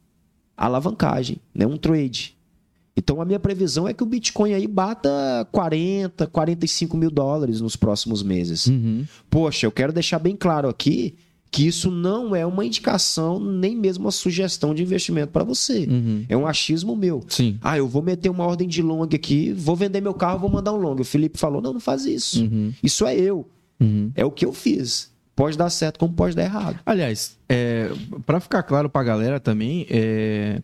alavancagem, né? um trade. Então a minha previsão é que o Bitcoin aí bata 40, 45 mil dólares nos próximos meses. Uhum. Poxa, eu quero deixar bem claro aqui que isso não é uma indicação, nem mesmo uma sugestão de investimento para você. Uhum. É um achismo meu. Sim. Ah, eu vou meter uma ordem de long aqui, vou vender meu carro, vou mandar um long. O Felipe falou: não, não faz isso. Uhum. Isso é eu. Uhum. É o que eu fiz. Pode dar certo como pode dar errado. Aliás, é, para ficar claro pra galera também, é,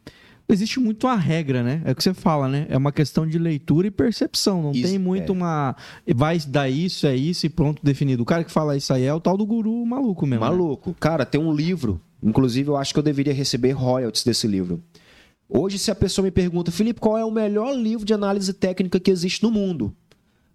existe muito a regra, né? É o que você fala, né? É uma questão de leitura e percepção. Não Isso, tem muito é. uma. Vai dar isso, é isso e pronto, definido. O cara que fala isso aí é o tal do guru maluco mesmo. né? Maluco. Cara, tem um livro. Inclusive, eu acho que eu deveria receber royalties desse livro. Hoje, se a pessoa me pergunta, Felipe, qual é o melhor livro de análise técnica que existe no mundo?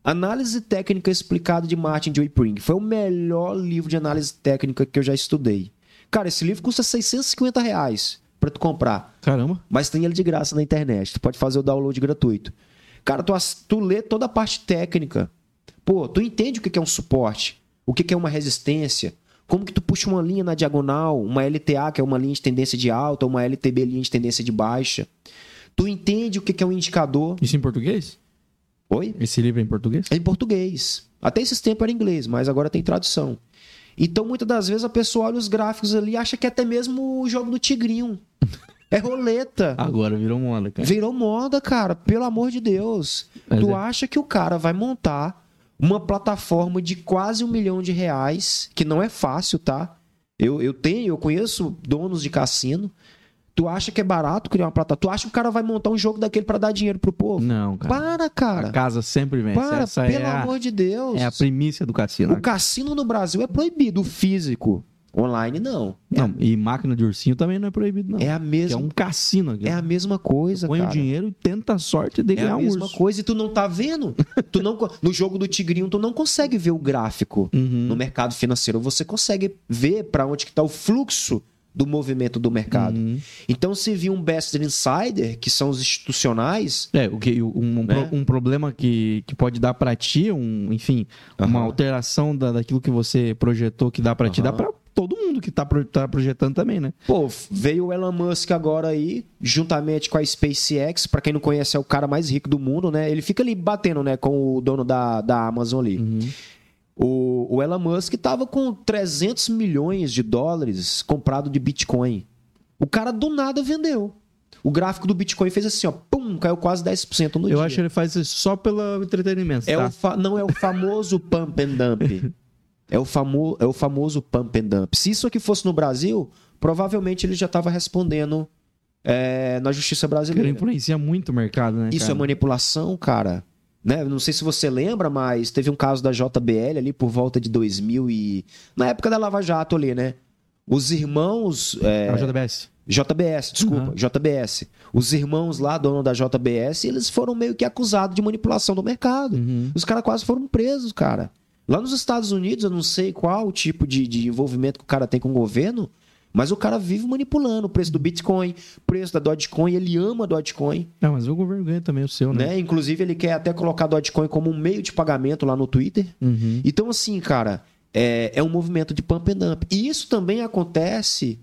Análise Técnica Explicada de Martin J. Pring. Foi o melhor livro de análise técnica que eu já estudei. Cara, esse livro custa 650 reais pra tu comprar. Caramba. Mas tem ele de graça na internet. Tu pode fazer o download gratuito. Cara, tu, tu lê toda a parte técnica. Pô, tu entende o que é um suporte, o que é uma resistência, como que tu puxa uma linha na diagonal, uma LTA, que é uma linha de tendência de alta, uma LTB, linha de tendência de baixa. Tu entende o que é um indicador. Isso em português? Oi? Esse livro é em português? É em português. Até esses tempos era em inglês, mas agora tem tradução. Então, muitas das vezes, a pessoa olha os gráficos ali e acha que é até mesmo o jogo do Tigrinho. É roleta. Agora virou moda, cara. Virou moda, cara. Pelo amor de Deus. Mas tu é. acha que o cara vai montar uma plataforma de quase um milhão de reais, que não é fácil, tá? Eu, eu tenho, eu conheço donos de cassino. Tu acha que é barato criar uma plataforma? Tu acha que o cara vai montar um jogo daquele pra dar dinheiro pro povo? Não, cara. Para, A cara. casa sempre vence. Para, Essa pelo é, a, amor de Deus. é a primícia do cassino. O cassino no Brasil é proibido, o físico. Online, não. É, Não, e máquina de ursinho também não é proibido, não. é a Que é mesma, um cassino aqui. é a mesma coisa, Põe o cara. dinheiro e tenta a sorte de É ganhar a um mesma urso. coisa e tu não tá vendo. tu não, no jogo do Tigrinho, tu não consegue ver o gráfico. Uhum. No mercado financeiro, você consegue ver para onde que tá o fluxo do movimento do mercado. Uhum. Então, se vir um Best Insider, que são os institucionais, É, o que, um, Né? um problema que, que pode dar pra ti, um, enfim, uma Aham. alteração da, daquilo que você projetou que dá pra ti, dá pra todo mundo que tá, pro- tá projetando também, né? pô, veio o Elon Musk agora aí, juntamente com a SpaceX, para quem não conhece, é o cara mais rico do mundo, né? Ele fica ali batendo, né, com o dono da, da Amazon ali. Uhum. O, o Elon Musk tava com 300 milhões de dólares comprado de Bitcoin. O cara do nada vendeu. O gráfico do Bitcoin fez assim, ó, pum, caiu quase 10% no Eu dia. acho que ele faz isso só pelo entretenimento, é tá? o fa- não é o famoso pump and dump. É o, famo é o famoso pump and dump. Se isso aqui fosse no Brasil, provavelmente ele já estava respondendo é, na justiça Ele brasileira. influencia muito o mercado, né, Isso é cara? manipulação, cara. Né? Não sei se você lembra, mas teve um caso da JBL ali por volta de 2000 e... Na época da Lava Jato ali, né? Os irmãos... é, É o JBS. JBS, desculpa, Uhum. JBS. Os irmãos lá, dono da JBS, eles foram meio que acusados de manipulação do mercado. Uhum. Os caras quase foram presos, cara. Lá nos Estados Unidos, eu não sei qual o tipo de, de envolvimento que o cara tem com o governo, mas o cara vive manipulando o preço do Bitcoin, preço da Dogecoin, ele ama Dogecoin, Não, mas o governo ganha também o seu, né? né? Inclusive, ele quer até colocar Dogecoin como um meio de pagamento lá no Twitter. Uhum. Então, assim, cara, é, é um movimento de pump and dump. E isso também acontece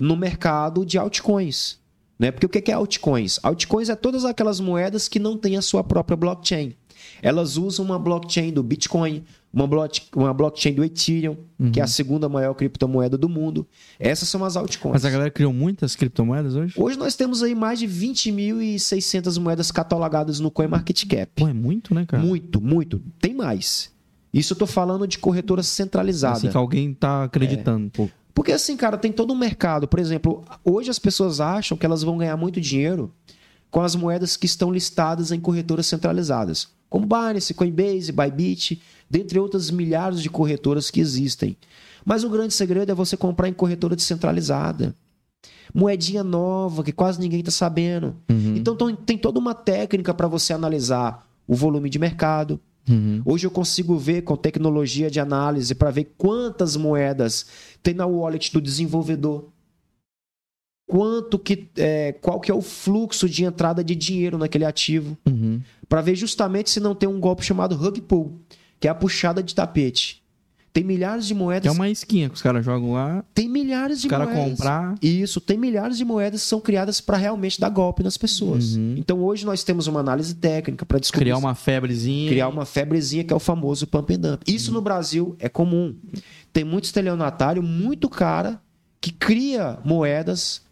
no mercado de altcoins. Né? Porque o que que é altcoins? Altcoins é todas aquelas moedas que não têm a sua própria blockchain. Elas usam uma blockchain do Bitcoin, uma, block, uma blockchain do Ethereum, que é a segunda maior criptomoeda do mundo. Essas são as altcoins. Mas a galera criou muitas criptomoedas hoje? Hoje nós temos aí mais de 20.600 moedas catalogadas no CoinMarketCap. Pô, é muito, né, cara? Muito, muito. Tem mais. Isso eu tô falando de corretora centralizada. Assim que alguém tá acreditando, pô. Porque assim, cara, tem todo um mercado. Por exemplo, hoje as pessoas acham que elas vão ganhar muito dinheiro com as moedas que estão listadas em corretoras centralizadas, como Binance, Coinbase, Bybit, dentre outras milhares de corretoras que existem. Mas o grande segredo é você comprar em corretora descentralizada. Moedinha nova que quase ninguém está sabendo. Uhum. Então tem- toda uma técnica para você analisar o volume de mercado, Uhum. Hoje eu consigo ver com tecnologia de análise para ver quantas moedas tem na wallet do desenvolvedor. Quanto que é, qual que é o fluxo de entrada de dinheiro naquele ativo, Uhum. para ver justamente se não tem um golpe chamado rug pull, que é a puxada de tapete. Tem milhares de moedas. É uma esquinha que os caras jogam lá. Tem milhares de o cara moedas. comprar. Isso, tem milhares de moedas que são criadas para realmente dar golpe nas pessoas. Uhum. Então hoje nós temos uma análise técnica para descobrir Criar uma febrezinha. criar uma febrezinha que é o famoso pump and dump. Isso no Brasil é comum. Tem muito estelionatário, muito cara que cria moedas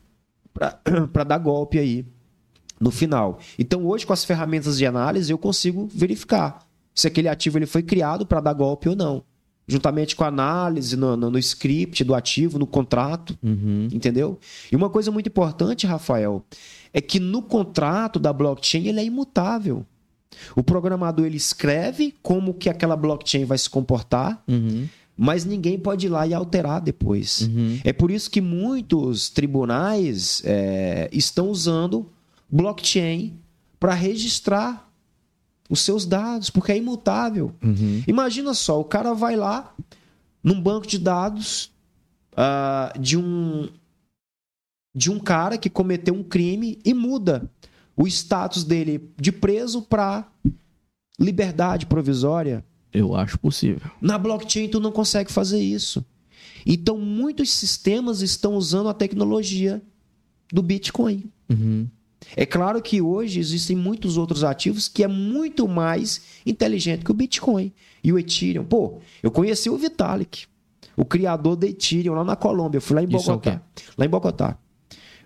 para dar golpe aí no final. Então hoje com as ferramentas de análise eu consigo verificar se aquele ativo ele foi criado para dar golpe ou não. Juntamente com a análise no, no, no script do ativo, no contrato, Uhum. entendeu? E uma coisa muito importante, Rafael, é que no contrato da blockchain ele é imutável. O programador ele escreve como que aquela blockchain vai se comportar, Uhum. Mas ninguém pode ir lá e alterar depois. Uhum. É por isso que muitos tribunais é, estão usando blockchain para registrar os seus dados, porque é imutável. Uhum. Imagina só, o cara vai lá num banco de dados ah, de um de um cara que cometeu um crime e muda o status dele de preso para liberdade provisória. Eu acho possível. Na blockchain tu não consegue fazer isso. Então muitos sistemas estão usando a tecnologia do Bitcoin. Uhum. É claro que hoje existem muitos outros ativos que é muito mais inteligente que o Bitcoin e o Ethereum. Pô, eu conheci o Vitalik, o criador do Ethereum lá na Colômbia. Eu fui lá em é Bogotá. lá em Bogotá.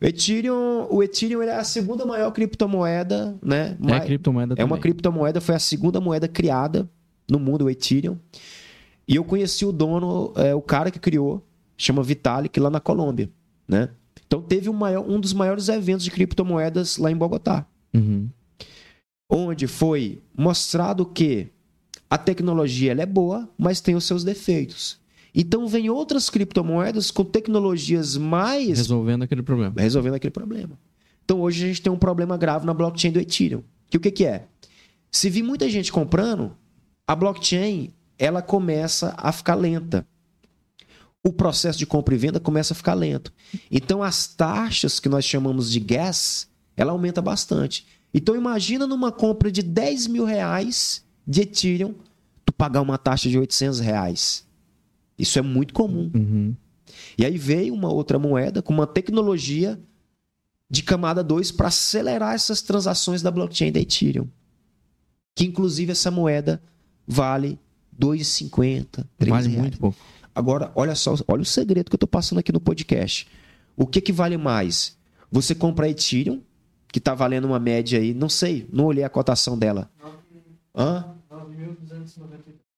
O Ethereum, o Ethereum é a segunda maior criptomoeda, né? É criptomoeda é uma criptomoeda, foi a segunda moeda criada no mundo, o Ethereum. E eu conheci o dono, é, o cara que criou, chama Vitalik, lá na Colômbia, né? Então teve um, maior- um dos maiores eventos de criptomoedas lá em Bogotá, Uhum. onde foi mostrado que a tecnologia ela é boa, mas tem os seus defeitos. Então vem outras criptomoedas com tecnologias mais Resolvendo aquele problema. resolvendo aquele problema. Então hoje a gente tem um problema grave na blockchain do Ethereum. Que o que, que é? Se vir muita gente comprando, a blockchain ela começa a ficar lenta. O processo de compra e venda começa a ficar lento. Então as taxas que nós chamamos de gas, ela aumenta bastante. Então imagina numa compra de 10 mil reais de Ethereum, tu pagar uma taxa de 800 reais. Isso é muito comum. Uhum. E aí veio uma outra moeda com uma tecnologia de camada 2 para acelerar essas transações da blockchain da Ethereum. Que inclusive essa moeda vale 2,50, 3 Vale reais. muito pouco. Agora, olha só, olha o segredo que eu estou passando aqui no podcast. O que, que vale mais? Você compra Ethereum, que está valendo uma média aí, não sei, não olhei a cotação dela. Hã?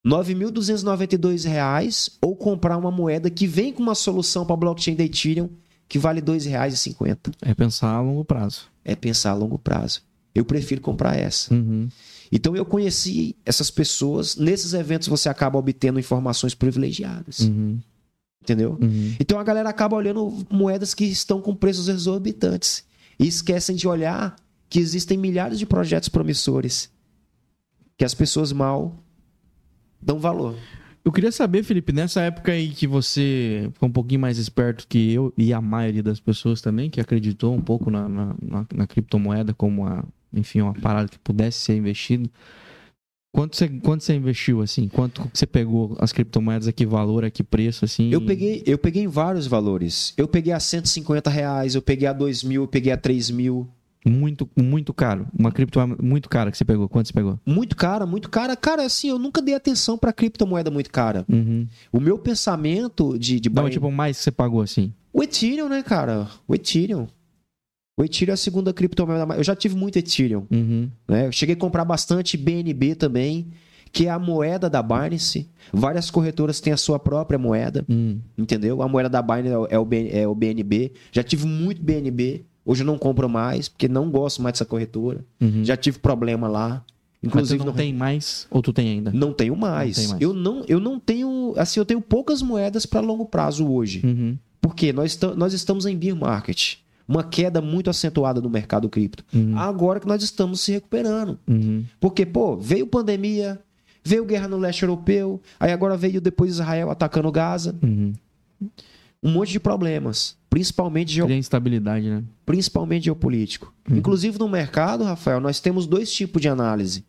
9.292 reais ou comprar uma moeda que vem com uma solução para blockchain da Ethereum que vale R$ 2,50. É pensar a longo prazo. É pensar a longo prazo. Eu prefiro comprar essa. Uhum. Então eu conheci essas pessoas. Nesses eventos você acaba obtendo informações privilegiadas. Uhum. Entendeu? Uhum. Então a galera acaba olhando moedas que estão com preços exorbitantes e esquecem de olhar que existem milhares de projetos promissores que as pessoas mal dão valor. Eu queria saber, Felipe, nessa época aí que você ficou um pouquinho mais esperto que eu e a maioria das pessoas também, que acreditou um pouco na, na, na- na criptomoeda como uma, enfim, uma parada que pudesse ser investido. Quanto você, quanto você investiu, assim? Quanto você pegou as criptomoedas, a que valor, a que preço, assim? Eu peguei, eu peguei vários valores. Eu peguei a 150 reais, eu peguei a 2 mil, eu peguei a 3 mil. Muito, muito caro. Uma criptomoeda muito cara que você pegou. Quanto você pegou? Muito cara, muito cara. Cara, assim, eu nunca dei atenção pra criptomoeda muito cara. Uhum. O meu pensamento de, de Não, tipo, mais que você pagou, assim. O Ethereum, né, cara? O Ethereum. O Ethereum é a segunda criptomoeda. Eu já tive muito Ethereum. Uhum. né? Eu cheguei a comprar bastante BNB também, que é a moeda da Binance. Várias corretoras têm a sua própria moeda, Hum. entendeu? A moeda da Binance é o- é o, B- é BNB. Já tive muito BNB. Hoje eu não compro mais, porque não gosto mais dessa corretora. Uhum. Já tive problema lá. Mas Inclusive, você não tem mais ou tu tem ainda? não tenho mais. Não tem mais. Eu, não, eu não tenho. Assim, eu tenho poucas moedas para longo prazo hoje. Uhum. Porque nós, nós estamos em bear market. Uma queda muito acentuada no mercado cripto. Uhum. Agora que nós estamos se recuperando. Uhum. Porque, pô, veio pandemia, veio guerra no leste europeu, aí agora veio depois Israel atacando Gaza. Uhum. Um monte de problemas. Principalmente, geo- instabilidade, né? principalmente geopolítico. Uhum. Inclusive no mercado, Rafael, nós temos dois tipos de análise.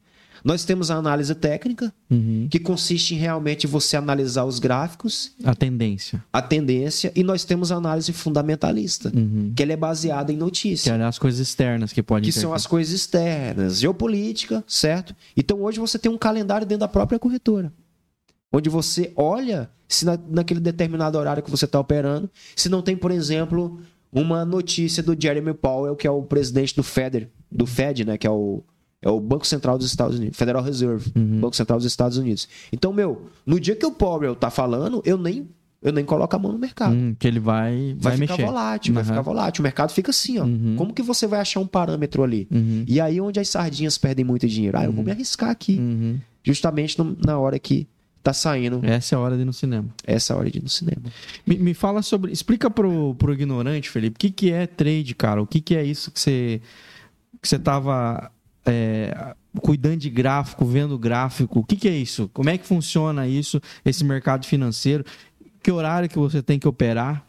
Nós temos a análise técnica, Uhum. que consiste em realmente você analisar os gráficos, A tendência. a tendência, e nós temos a análise fundamentalista, Uhum. que ela é baseada em Que notícia. é as coisas externas que podem que são as coisas externas, geopolítica, certo? Então hoje você tem um calendário dentro da própria corretora, onde você olha se na, naquele determinado horário que você está operando, se não tem, por exemplo, uma notícia do Jeremy Powell, que é o presidente do Fed, do Fed, né? Que é o, é o Banco Central dos Estados Unidos, Federal Reserve, Uhum. Banco Central dos Estados Unidos. Então, meu, no dia que o Powell tá falando, eu nem, eu nem coloco a mão no mercado. Hum, que ele vai, vai, Vai, ficar mexer. volátil, vai Uhum. ficar volátil. O mercado fica assim, ó. Uhum. Como que você vai achar um parâmetro ali? Uhum. E aí onde as sardinhas perdem muito dinheiro? Ah, eu vou me arriscar aqui. Uhum. Justamente no- na hora que tá saindo Essa é a hora de ir no cinema. essa hora de ir no cinema. Me, me fala sobre. Explica pro, pro ignorante, Felipe, o que, que é trade, cara? O que, que é isso que você, que você tava é, cuidando de gráfico, vendo gráfico? O que, que é isso? Como é que funciona isso, esse mercado financeiro? Que horário que você tem que operar?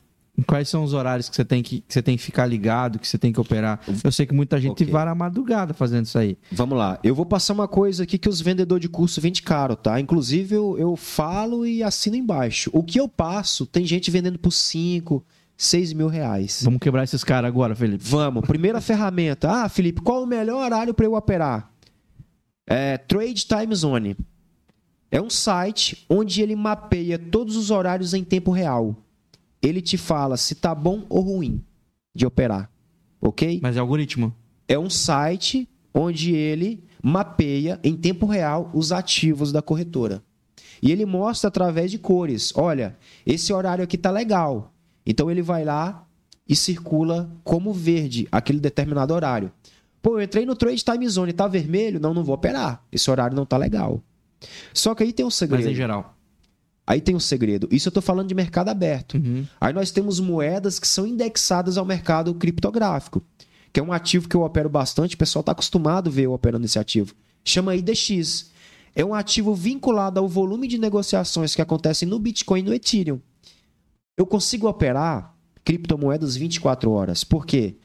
Quais são os horários que você tem que, que você tem que ficar ligado, que você tem que operar? Eu sei que muita gente Ok. vara a madrugada fazendo isso aí. Vamos lá. Eu vou passar uma coisa aqui que os vendedores de curso vendem caro, tá? Inclusive eu, eu falo e assino embaixo. O que eu passo, tem gente vendendo por 5, 6 mil reais. Vamos quebrar esses caras agora, Felipe. Vamos. Primeira ferramenta. Ah, Felipe, qual o melhor horário para eu operar? É, Trade Time Zone. É um site onde ele mapeia todos os horários em tempo real. Ele te fala se tá bom ou ruim de operar. Ok? Mas é algoritmo. É um site onde ele mapeia em tempo real os ativos da corretora. E ele mostra através de cores. Olha, esse horário aqui tá legal. Então ele vai lá e circula como verde aquele determinado horário. Pô, eu entrei no Trade Time Zone, tá vermelho? Não, não vou operar. Esse horário não tá legal. Só que aí tem um Mas segredo. em geral. Aí tem um segredo. Isso eu tô falando de mercado aberto. Uhum. Aí nós temos moedas que são indexadas ao mercado criptográfico, que é um ativo que eu opero bastante, o pessoal está acostumado a ver eu operando esse ativo. Chama IDX. É um ativo vinculado ao volume de negociações que acontecem no Bitcoin e no Ethereum. Eu consigo operar criptomoedas 24 horas. Por quê?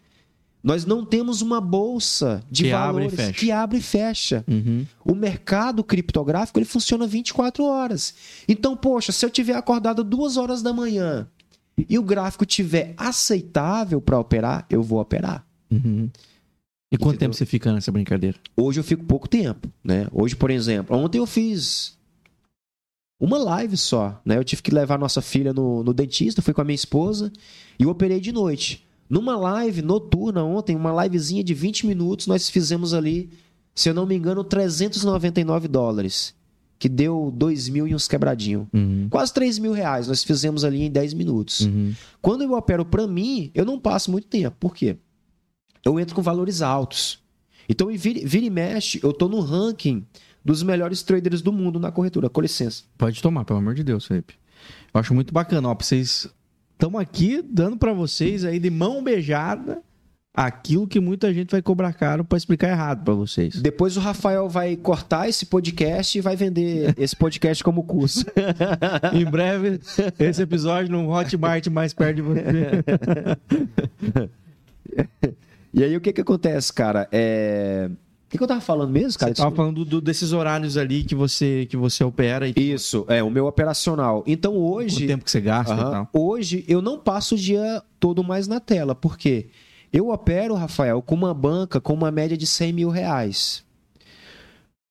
Nós não temos uma bolsa de Que abre valores fecha. que abre e fecha. Uhum. O mercado criptográfico ele funciona 24 horas. Então, poxa, se eu tiver acordado duas horas da manhã e o gráfico tiver aceitável para operar, eu vou operar. Uhum. E quanto Entendeu? tempo você fica nessa brincadeira? Hoje eu fico pouco tempo, né? Hoje, por exemplo, ontem eu fiz uma live só, né? Eu tive que levar nossa filha no, no dentista, fui com a minha esposa e eu operei de noite. Numa live noturna ontem, uma livezinha de 20 minutos, nós fizemos ali, se eu não me engano, 399 dólares, que deu 2 mil e uns quebradinho. Uhum. Quase 3 mil reais nós fizemos ali em 10 minutos. Uhum. Quando eu opero para mim, eu não passo muito tempo. Por quê? Eu entro com valores altos. Então, vira, vira e mexe, eu tô no ranking dos melhores traders do mundo na corretora. Com licença. Pode tomar, pelo amor de Deus, Felipe. Eu acho muito bacana, ó, vocês estamos aqui dando pra vocês aí de mão beijada aquilo que muita gente vai cobrar caro pra explicar errado pra vocês. Depois o Rafael vai cortar esse podcast e vai vender esse podcast como curso. em breve, esse episódio no Hotmart mais perto de você. E aí, o que que acontece, cara? É... O que, que eu tava falando mesmo, cara? Você tava falando do- desses horários ali que você, que você opera e Isso, é o meu operacional. Então o hoje. tempo que você gasta e Aham. tal. Hoje eu não passo o dia todo mais na tela, porque eu opero, Rafael, com uma banca com uma média de 100 mil reais.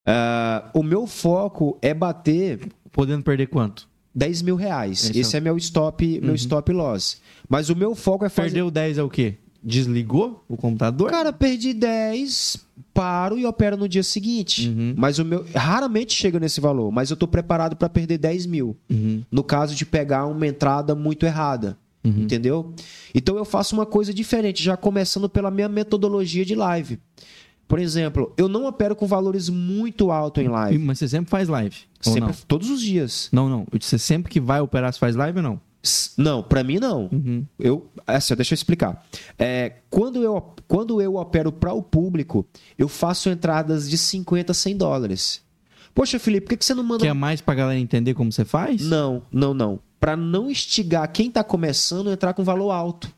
Ah, o meu foco é bater Podendo perder quanto? 10 mil reais. Esse Esse, é é meu stop, Uhum. meu stop loss. Mas o meu foco é fazer. Perdeu 10 é o quê? Desligou o computador? Cara, perdi 10, paro e opero no dia seguinte. Uhum. Mas o meu. Raramente chega nesse valor, mas eu tô preparado para perder 10 mil. Uhum. No caso de pegar uma entrada muito errada. Uhum. Entendeu? Então eu faço uma coisa diferente, já começando pela minha metodologia de live. Por exemplo, eu não opero com valores muito altos em live. Mas você sempre faz live? Sempre, todos os dias. Não, não. Você sempre que vai operar, você faz live ou não? Não, pra mim não. Uhum. Eu, assim, deixa eu explicar. É, quando, eu, quando eu opero para o público, eu faço entradas de 50, 100 dólares. Poxa, Felipe, por que, que você não manda. Que é mais pra galera entender como você faz? Não, não, não. Para não instigar quem tá começando a entrar com valor alto.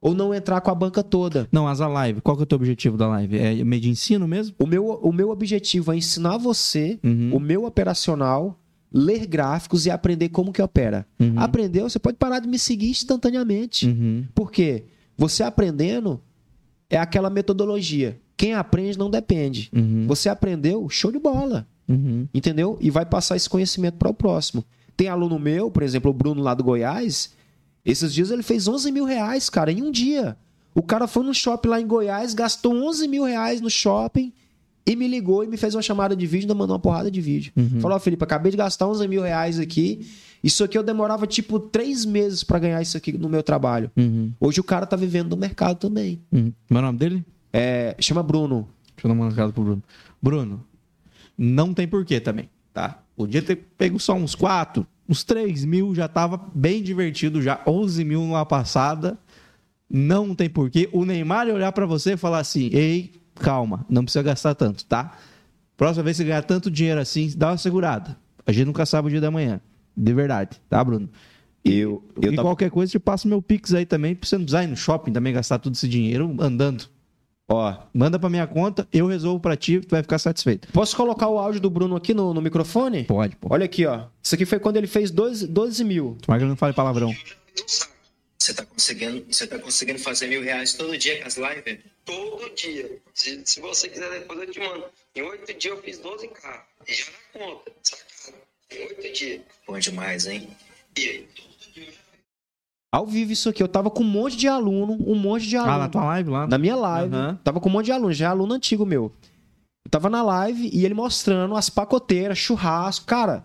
ou não entrar com a banca toda. Não, as a live. Qual que é o teu objetivo da live? É meio de ensino mesmo? O meu, o meu objetivo é ensinar você Uhum. o meu operacional, ler gráficos e aprender como que opera. Uhum. Aprendeu, você pode parar de me seguir instantaneamente. Uhum. Por quê? Você aprendendo é aquela metodologia. Quem aprende não depende. Uhum. Você aprendeu, show de bola. Uhum. Entendeu? E vai passar esse conhecimento para o próximo. Tem aluno meu, por exemplo, o Bruno lá do Goiás. Esses dias ele fez 11 mil reais, cara, em um dia. O cara foi no shopping lá em Goiás, gastou 11 mil reais no shopping e me ligou e me fez uma chamada de vídeo, ainda mandou uma porrada de vídeo. Uhum. Falou, ó, Felipe, acabei de gastar 11 mil reais aqui. Isso aqui eu demorava tipo três meses para ganhar isso aqui no meu trabalho. Uhum. Hoje o cara tá vivendo no mercado também. Uhum. Meu nome dele? É, chama Bruno. Deixa eu dar uma recado pro Bruno. Bruno, não tem porquê também, tá? Podia ter pego só uns 4, uns 3 mil, já tava bem divertido já. 11 mil numa passada. Não tem porquê. O Neymar olhar pra você e falar assim: ei, calma, não precisa gastar tanto, tá? Próxima vez que você ganhar tanto dinheiro assim, dá uma segurada. A gente nunca sabe o dia da manhã. De verdade, tá, Bruno? Eu, eu e tava- qualquer coisa, te passo meu Pix aí também, pra você não precisar ir no shopping também gastar todo esse dinheiro andando. Ó, Manda pra minha conta, eu resolvo pra ti, tu vai ficar satisfeito. posso colocar o áudio do Bruno aqui no, no microfone? Pode, pô. Olha aqui, ó. Isso aqui foi quando ele fez 12, 12 mil. Tomara que ele não fale palavrão. Você tá conseguindo, você tá conseguindo fazer mil reais todo dia com as lives? todo dia. Se, se você quiser, depois eu te mando. Em oito dias eu fiz 12k. E já na conta, sacado. Em oito dias. Bom demais, hein? E Ao vivo isso aqui. Eu tava com um monte de aluno, um monte de aluno. Ah, na tua live lá? Na minha live. Aham. Tava com um monte de aluno, já é aluno antigo meu. Eu tava na live e ele mostrando as pacoteiras, churrasco. Cara,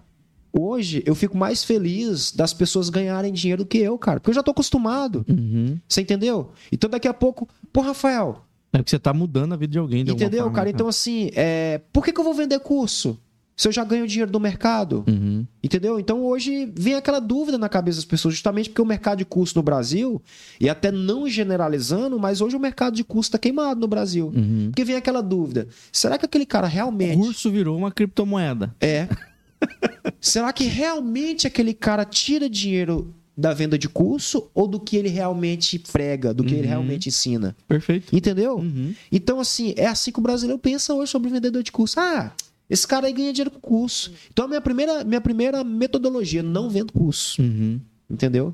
hoje eu fico mais feliz das pessoas ganharem dinheiro do que eu, cara. Porque eu já tô acostumado. Uhum. Você entendeu? Então daqui a pouco. Pô, Rafael, É porque você tá mudando a vida de alguém. De entendeu, forma, cara? né, Então assim, é... por que, que eu vou vender curso? Se eu já ganho dinheiro do mercado? Uhum. Entendeu? Então hoje vem aquela dúvida na cabeça das pessoas, justamente porque o mercado de curso no Brasil, e até não generalizando, mas hoje o mercado de curso está queimado no Brasil. Uhum. Porque vem aquela dúvida: será que aquele cara realmente. Curso virou uma criptomoeda. É. será que realmente aquele cara tira dinheiro da venda de curso ou do que ele realmente prega, do que ele Uhum. realmente ensina? Perfeito. Entendeu? Uhum. Então, assim, é assim que o brasileiro pensa hoje sobre vendedor de curso. Ah, esse cara aí ganha dinheiro com curso. Então, a minha primeira, minha primeira metodologia, não vendo curso. Uhum. Entendeu?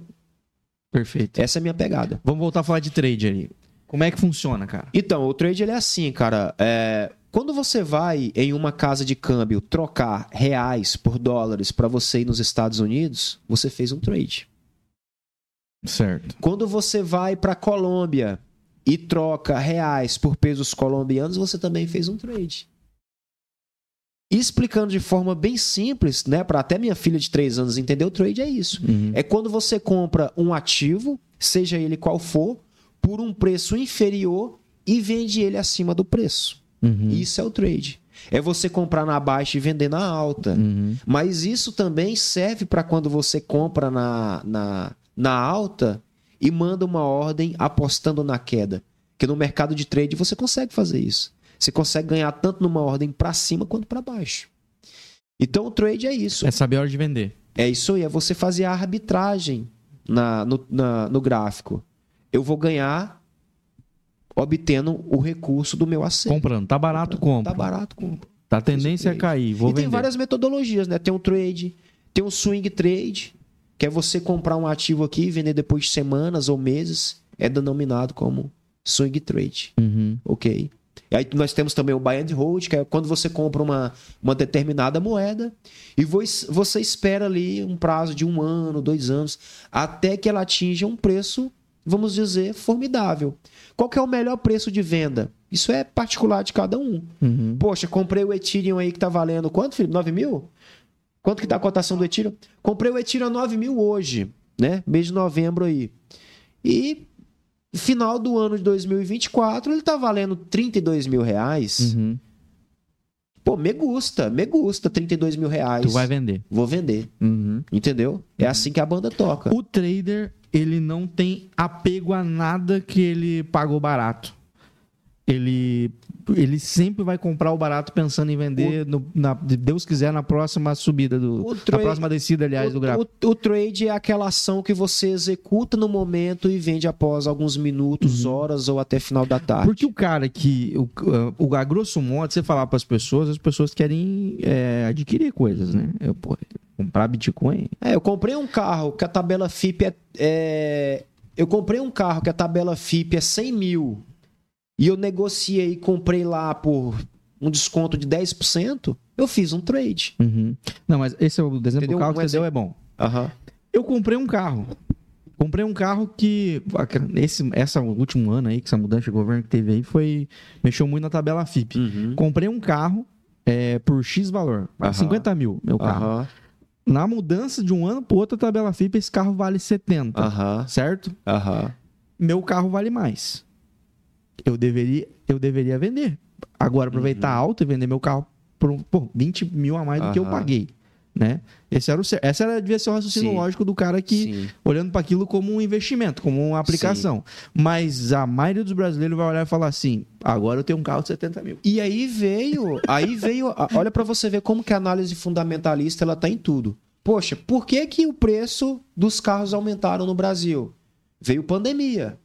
Perfeito. Essa é a minha pegada. Vamos voltar a falar de trade ali. Como é que funciona, cara? Então, o trade ele é assim, cara. É, Quando você vai em uma casa de câmbio trocar reais por dólares para você ir nos Estados Unidos, você fez um trade. Certo. Quando você vai para Colômbia e troca reais por pesos colombianos, você também fez um trade. Explicando de forma bem simples, né, para até minha filha de 3 anos entender, o trade é isso. Uhum. É quando você compra um ativo, seja ele qual for, por um preço inferior e vende ele acima do preço. Uhum. Isso é o trade. É você comprar na baixa e vender na alta. Uhum. Mas isso também serve para quando você compra na, na, na alta e manda uma ordem apostando na queda. Que no mercado de trade você consegue fazer isso. Você consegue ganhar tanto numa ordem para cima quanto para baixo. Então o trade é isso. É saber a hora de vender. É isso aí, é você fazer a arbitragem na, no, na- no gráfico. Eu vou ganhar obtendo o recurso do meu acerto. Comprando. Tá barato, compra. Tá barato, compra. Tá a tendência a cair. Vou e tem vender. várias metodologias, né? Tem um trade, tem um swing trade, que é você comprar um ativo aqui e vender depois de semanas ou meses. É denominado como swing trade, Uhum. ok? E aí nós temos também o buy and hold, que é quando você compra uma, uma determinada moeda e vo- você espera ali um prazo de um ano, dois anos, até que ela atinja um preço, vamos dizer, formidável. Qual que é o melhor preço de venda? Isso é particular de cada um. Uhum. Poxa, comprei o Ethereum aí que tá valendo quanto, Felipe? 9 mil? Quanto que tá a cotação do Ethereum? Comprei o Ethereum a 9 mil hoje, né? Mês de novembro aí. E final do ano de 2024 ele tá valendo 32 mil reais. Uhum. Pô, me gusta, me gusta 32 mil reais. Tu vai vender. Vou vender, Uhum. entendeu? É assim que a banda toca. O trader, ele não tem apego a nada que ele pagou barato. Ele ele sempre vai comprar o barato pensando em vender, no, na, de Deus quiser, na próxima subida do. O na trade- próxima descida, aliás, do gráfico. O, o trade é aquela ação que você executa no momento e vende após alguns minutos, horas ou até final da tarde. Porque o cara que. O, o, a grosso modo, você falar para as pessoas, as pessoas querem é, adquirir coisas, né? Eu, pô, comprar Bitcoin. É, eu comprei um carro que a tabela FIP é, é- Eu comprei um carro que a tabela FIP é 100 mil e eu negociei e comprei lá por um desconto de 10%, eu fiz um trade. Uhum. Não, mas esse é o exemplo Entendeu? do carro que você deu é bom. Aham. Eu comprei um carro. Comprei um carro que. Esse essa último ano aí, que essa mudança de governo que teve aí, foi. Mexeu muito na tabela FIP. Uhum. Comprei um carro é, por X valor. Aham. 50 mil, meu carro. Aham. Na mudança de um ano pro outro, a tabela FIP, esse carro vale 70. Aham. Certo? Meu carro vale mais. Eu deveria, eu deveria vender. Agora, aproveitar alto e vender meu carro por um, pô, 20 mil a mais do que eu paguei. Né? Esse era o, essa era, devia ser o raciocínio Sim. lógico do cara que Sim. olhando para aquilo como um investimento, como uma aplicação. Mas a maioria dos brasileiros vai olhar e falar assim: agora eu tenho um carro de 70 mil. E aí veio, aí veio, olha pra você ver como que a análise fundamentalista ela tá em tudo. Poxa, por que que o preço dos carros aumentaram no Brasil? Veio pandemia.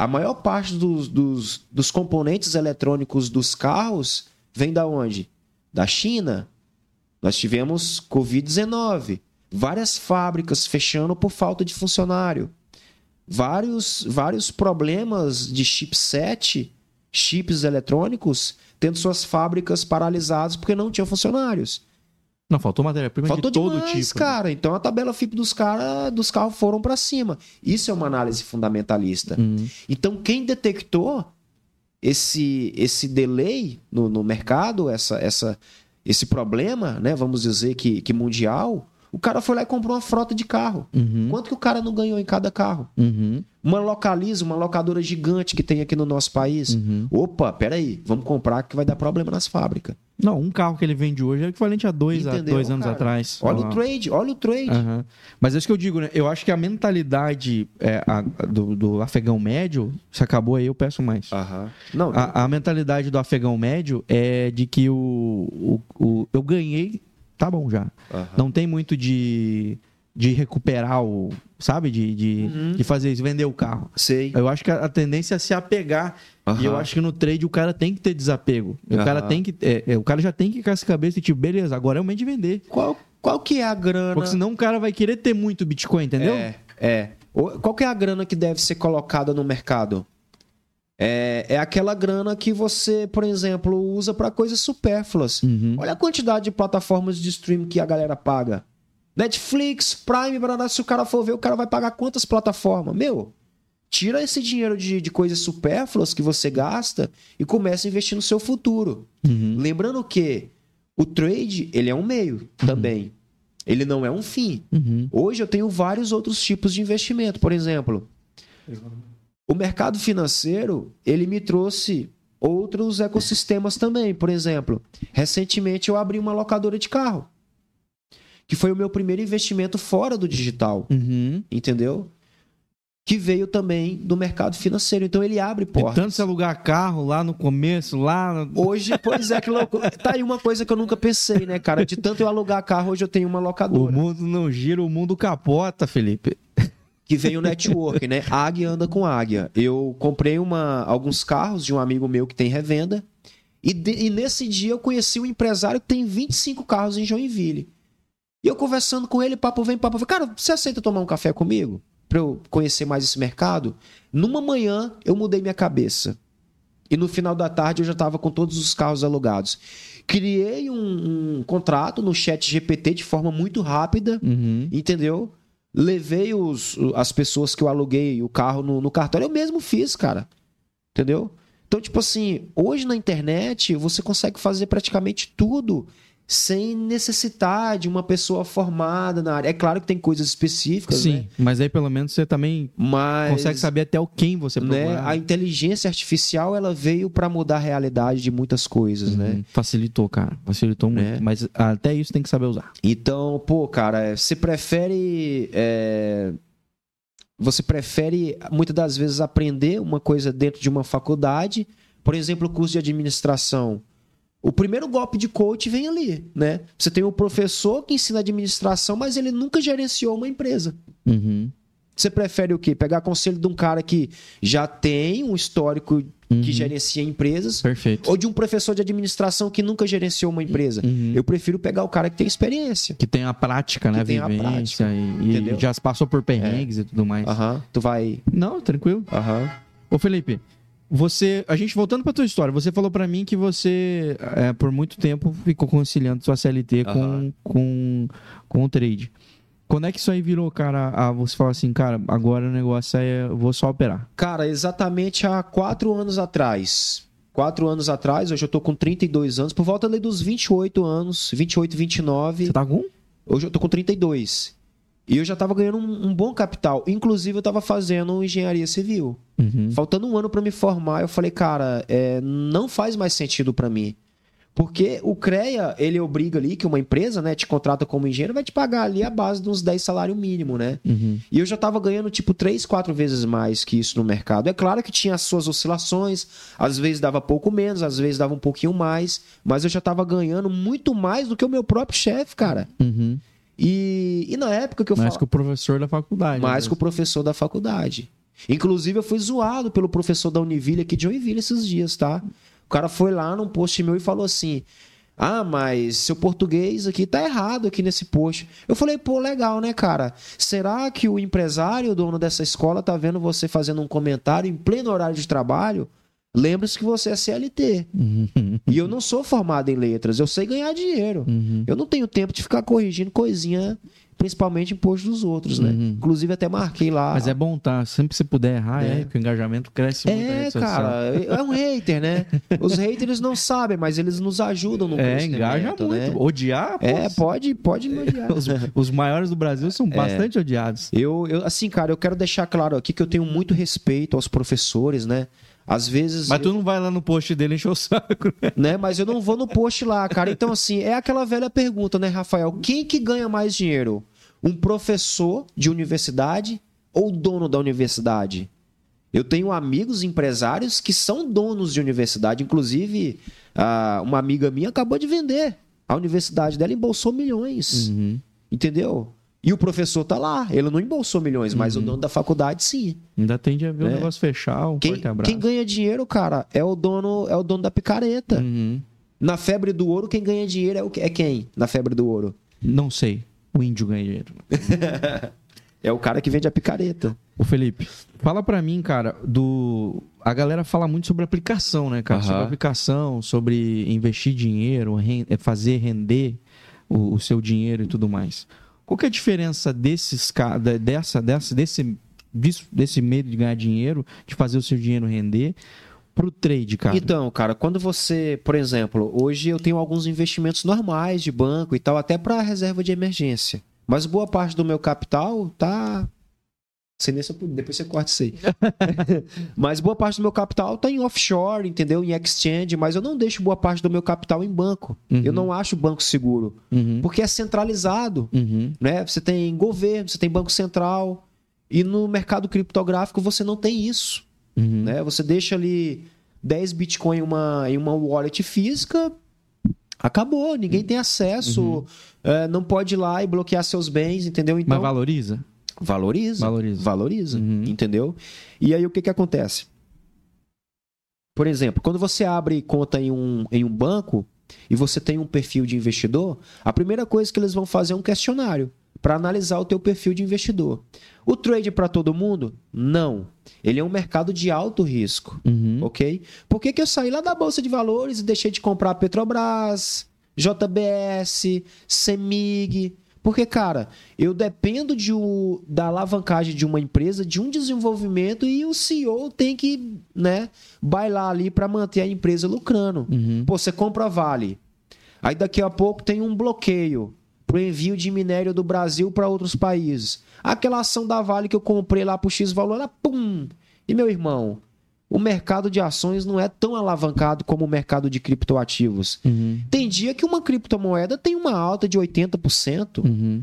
A maior parte dos, dos, dos componentes eletrônicos dos carros vem da onde? Da China. Nós tivemos Covid-19. Várias fábricas fechando por falta de funcionário. Vários, vários problemas de chipset, chips eletrônicos, tendo suas fábricas paralisadas porque não tinham funcionários. Não, faltou matéria-prima de todo demais, tipo. cara. Então a tabela FIP dos, cara, dos carros foram para cima. Isso é uma análise fundamentalista. Hum. Então, quem detectou esse, esse delay no, no mercado, essa, essa, esse problema, né, vamos dizer que, que mundial, o cara foi lá e comprou uma frota de carro. Uhum. Quanto que o cara não ganhou em cada carro? Uhum. Uma localiza, uma locadora gigante que tem aqui no nosso país. Uhum. Opa, peraí, vamos comprar que vai dar problema nas fábricas. Não, um carro que ele vende hoje é equivalente a dois, a dois anos cara? atrás. Olha o trade, olha o trade. Aham. Mas é isso que eu digo, né? Eu acho que a mentalidade é, a- do, do afegão médio, se acabou aí, eu peço mais. Aham. Não, A, a mentalidade do afegão médio é de que o, o, o- eu ganhei, tá bom já. aham. Não tem muito de, de recuperar o. Sabe? De, de, Uhum. de fazer isso, vender o carro. sei. Eu acho que a, a tendência é se apegar. E eu acho que no trade o cara tem que ter desapego. O, cara, tem que, é, é, o cara já tem que com essa cabeça e tipo, beleza, agora é o momento de vender. Qual, qual que é a grana? Porque senão o cara vai querer ter muito Bitcoin, entendeu? É, é. Qual que é a grana que deve ser colocada no mercado? É, é aquela grana que você, por exemplo, usa para coisas supérfluas. Uhum. Olha a quantidade de plataformas de streaming que a galera paga. Netflix, Prime, barará, se o cara for ver, o cara vai pagar quantas plataformas? Meu, tira esse dinheiro de, de coisas supérfluas que você gasta e começa a investir no seu futuro. Uhum. Lembrando que o trade, ele é um meio também. Ele não é um fim. Uhum. Hoje eu tenho vários outros tipos de investimento. Por exemplo, o mercado financeiro, ele me trouxe outros ecossistemas também. Por exemplo, recentemente eu abri uma locadora de carro, que foi o meu primeiro investimento fora do digital, Uhum. entendeu? Que veio também do mercado financeiro. Então ele abre E portas. tanto se alugar carro lá no começo, lá. Hoje, pois é, que loucura. Tá aí uma coisa que eu nunca pensei, né, cara? De tanto eu alugar carro, hoje eu tenho uma O locadora. mundo não gira, o mundo capota, Felipe. Que veio o network, né? Águia anda com águia. Eu comprei uma, alguns carros de um amigo meu que tem revenda. E, de- e nesse dia eu conheci um empresário que tem 25 carros em Joinville. E eu conversando com ele, papo vem, papo vem. Cara, você aceita tomar um café comigo? Pra eu conhecer mais esse mercado? Numa manhã eu mudei minha cabeça. E no final da tarde eu já estava com todos os carros alugados. Criei um, um contrato no chat GPT de forma muito rápida Uhum. Entendeu? Levei os, as pessoas que eu aluguei o carro no, no cartório. Eu mesmo fiz, cara. Entendeu? Então, tipo assim, hoje na internet você consegue fazer praticamente tudo sem necessitar de uma pessoa formada na área. É claro que tem coisas específicas, Sim, né? mas aí pelo menos você também Mas consegue saber até o quem você né, procurar. a inteligência artificial ela veio para mudar a realidade de muitas coisas, né? Uhum. Facilitou, cara. Facilitou muito. Né? Mas até isso tem que saber usar. Então, pô, cara, você prefere. é, Você prefere, muitas das vezes, aprender uma coisa dentro de uma faculdade, Por exemplo, o curso de administração. O primeiro golpe de coach vem ali, né? Você tem o professor que ensina administração, mas ele nunca gerenciou uma empresa. Uhum. Você prefere o quê? Pegar conselho de um cara que já tem um histórico Uhum. que gerencia empresas Perfeito. ou de um professor de administração que nunca gerenciou uma empresa? Uhum. Eu prefiro pegar o cara que tem experiência. Que tem a prática, né? Que tem a Vivência prática, e, e? É. já passou por perrengues e tudo mais. Aham. Tu vai. Não, tranquilo. Aham. Ô, Felipe, você. A gente voltando pra tua história, você falou pra mim que você, é, por muito tempo, ficou conciliando sua CLT com, Aham. com, com o trade. Quando é que isso aí virou, cara? A você falar assim, cara, agora o negócio é. Eu vou só operar. Cara, exatamente há quatro anos atrás. Quatro anos atrás, hoje eu tô com 32 anos, por volta ali dos 28 anos, 28, 29. Você tá com? Hoje eu tô com 32. E eu já tava ganhando um, um bom capital. Inclusive, eu tava fazendo engenharia civil. Uhum. Faltando um ano pra me formar, eu falei, cara, é, não faz mais sentido pra mim. Porque o CREA, ele obriga ali que uma empresa, né, te contrata como engenheiro, vai te pagar ali a base de uns 10 salário mínimo, né? Uhum. E eu já tava ganhando, tipo, três, quatro vezes mais que isso no mercado. É claro que tinha as suas oscilações, às vezes dava pouco menos, às vezes dava um pouquinho mais, mas eu já tava ganhando muito mais do que o meu próprio chefe, cara. Uhum. E, e na época que eu Mais falava... que o professor da faculdade. Mais né? que o professor da faculdade. Inclusive, eu fui zoado pelo professor da Univille aqui de Joinville esses dias, tá? O cara foi lá num post meu e falou assim: Ah, mas seu português aqui tá errado aqui nesse post. Eu falei, pô, legal, né, cara? Será que o empresário, o dono dessa escola, tá vendo você fazendo um comentário em pleno horário de trabalho? Lembre-se que você é CLT. Uhum. E eu não sou formado em letras, eu sei ganhar dinheiro. Uhum. Eu não tenho tempo de ficar corrigindo coisinha, principalmente imposto dos outros, né? Uhum. Inclusive até marquei lá. Mas é bom, tá? Sempre que você puder errar, é, É. que o engajamento cresce muito. É, cara, é um hater, né? Os haters não sabem, mas eles nos ajudam no É, engaja muito. né? Odiar, pô, É, pode, pode me odiar. os, os maiores do Brasil É. são bastante odiados. Eu, eu, assim, cara, eu quero deixar claro aqui que eu tenho muito respeito aos professores, né? Às vezes. Mas tu não vai lá no post dele encher o saco, né? né? Mas eu não vou no post lá, cara. Então, assim, é aquela velha pergunta, né, Rafael? Quem que ganha mais dinheiro? Um professor de universidade ou dono da universidade? Eu tenho amigos empresários que são donos de universidade. Inclusive, uma amiga minha acabou de vender a universidade dela embolsou milhões. Uhum. Entendeu? E o professor tá lá. Ele não embolsou milhões, mas Uhum. o dono da faculdade sim. Ainda tende a ver o É. negócio fechar, um Quem, quem ganha dinheiro, cara, é o dono, é o dono da picareta. Uhum. Na febre do ouro, quem ganha dinheiro é, o, é quem? Na febre do ouro. Não sei. O índio ganha dinheiro. É o cara que vende a picareta. Ô Felipe, fala pra mim, cara, do. A galera fala muito sobre aplicação, né, cara? Aham. Sobre aplicação, sobre investir dinheiro, é, fazer render o, o seu dinheiro e tudo mais. Qual que é a diferença desses dessa, dessa, desse, desse medo de ganhar dinheiro, de fazer o seu dinheiro render, pro trade, cara? Então, cara, quando você, por exemplo, hoje eu tenho alguns investimentos normais de banco e tal, até para reserva de emergência. Mas boa parte do meu capital tá. Sei nem se eu depois você corta isso aí. mas boa parte do meu capital tá em offshore, entendeu? Em exchange, mas eu não deixo boa parte do meu capital em banco. Uhum. Eu não acho banco seguro. Uhum. Porque é centralizado. Uhum. né? Você tem governo, você tem banco central. E no mercado criptográfico você não tem isso. Uhum. Né? Você deixa ali 10 Bitcoin em uma, em uma wallet física, acabou, ninguém tem acesso, é, não pode ir lá e bloquear seus bens, entendeu? Então, Mas valoriza? Valoriza. Valoriza. Valoriza, Uhum. entendeu? E aí o que, que acontece? Por exemplo, quando você abre conta em um, em um banco e você tem um perfil de investidor, a primeira coisa que eles vão fazer é um questionário para analisar o teu perfil de investidor. O trade para todo mundo? Não. Ele é um mercado de alto risco, Uhum. ok? Por que, que eu saí lá da Bolsa de Valores e deixei de comprar Petrobras, JBS, Semig? Porque, cara, eu dependo de o- da alavancagem de uma empresa, de um desenvolvimento e o CEO tem que, né, bailar ali para manter a empresa lucrando. Uhum. Pô, você compra a Vale. Aí daqui a pouco tem um bloqueio pro envio de minério do Brasil para outros países. Aquela ação da Vale que eu comprei lá pro X valor, ela pum. E meu irmão, o mercado de ações não é tão alavancado como o mercado de criptoativos. Uhum. Tem dia que uma criptomoeda tem uma alta de 80%. Uhum.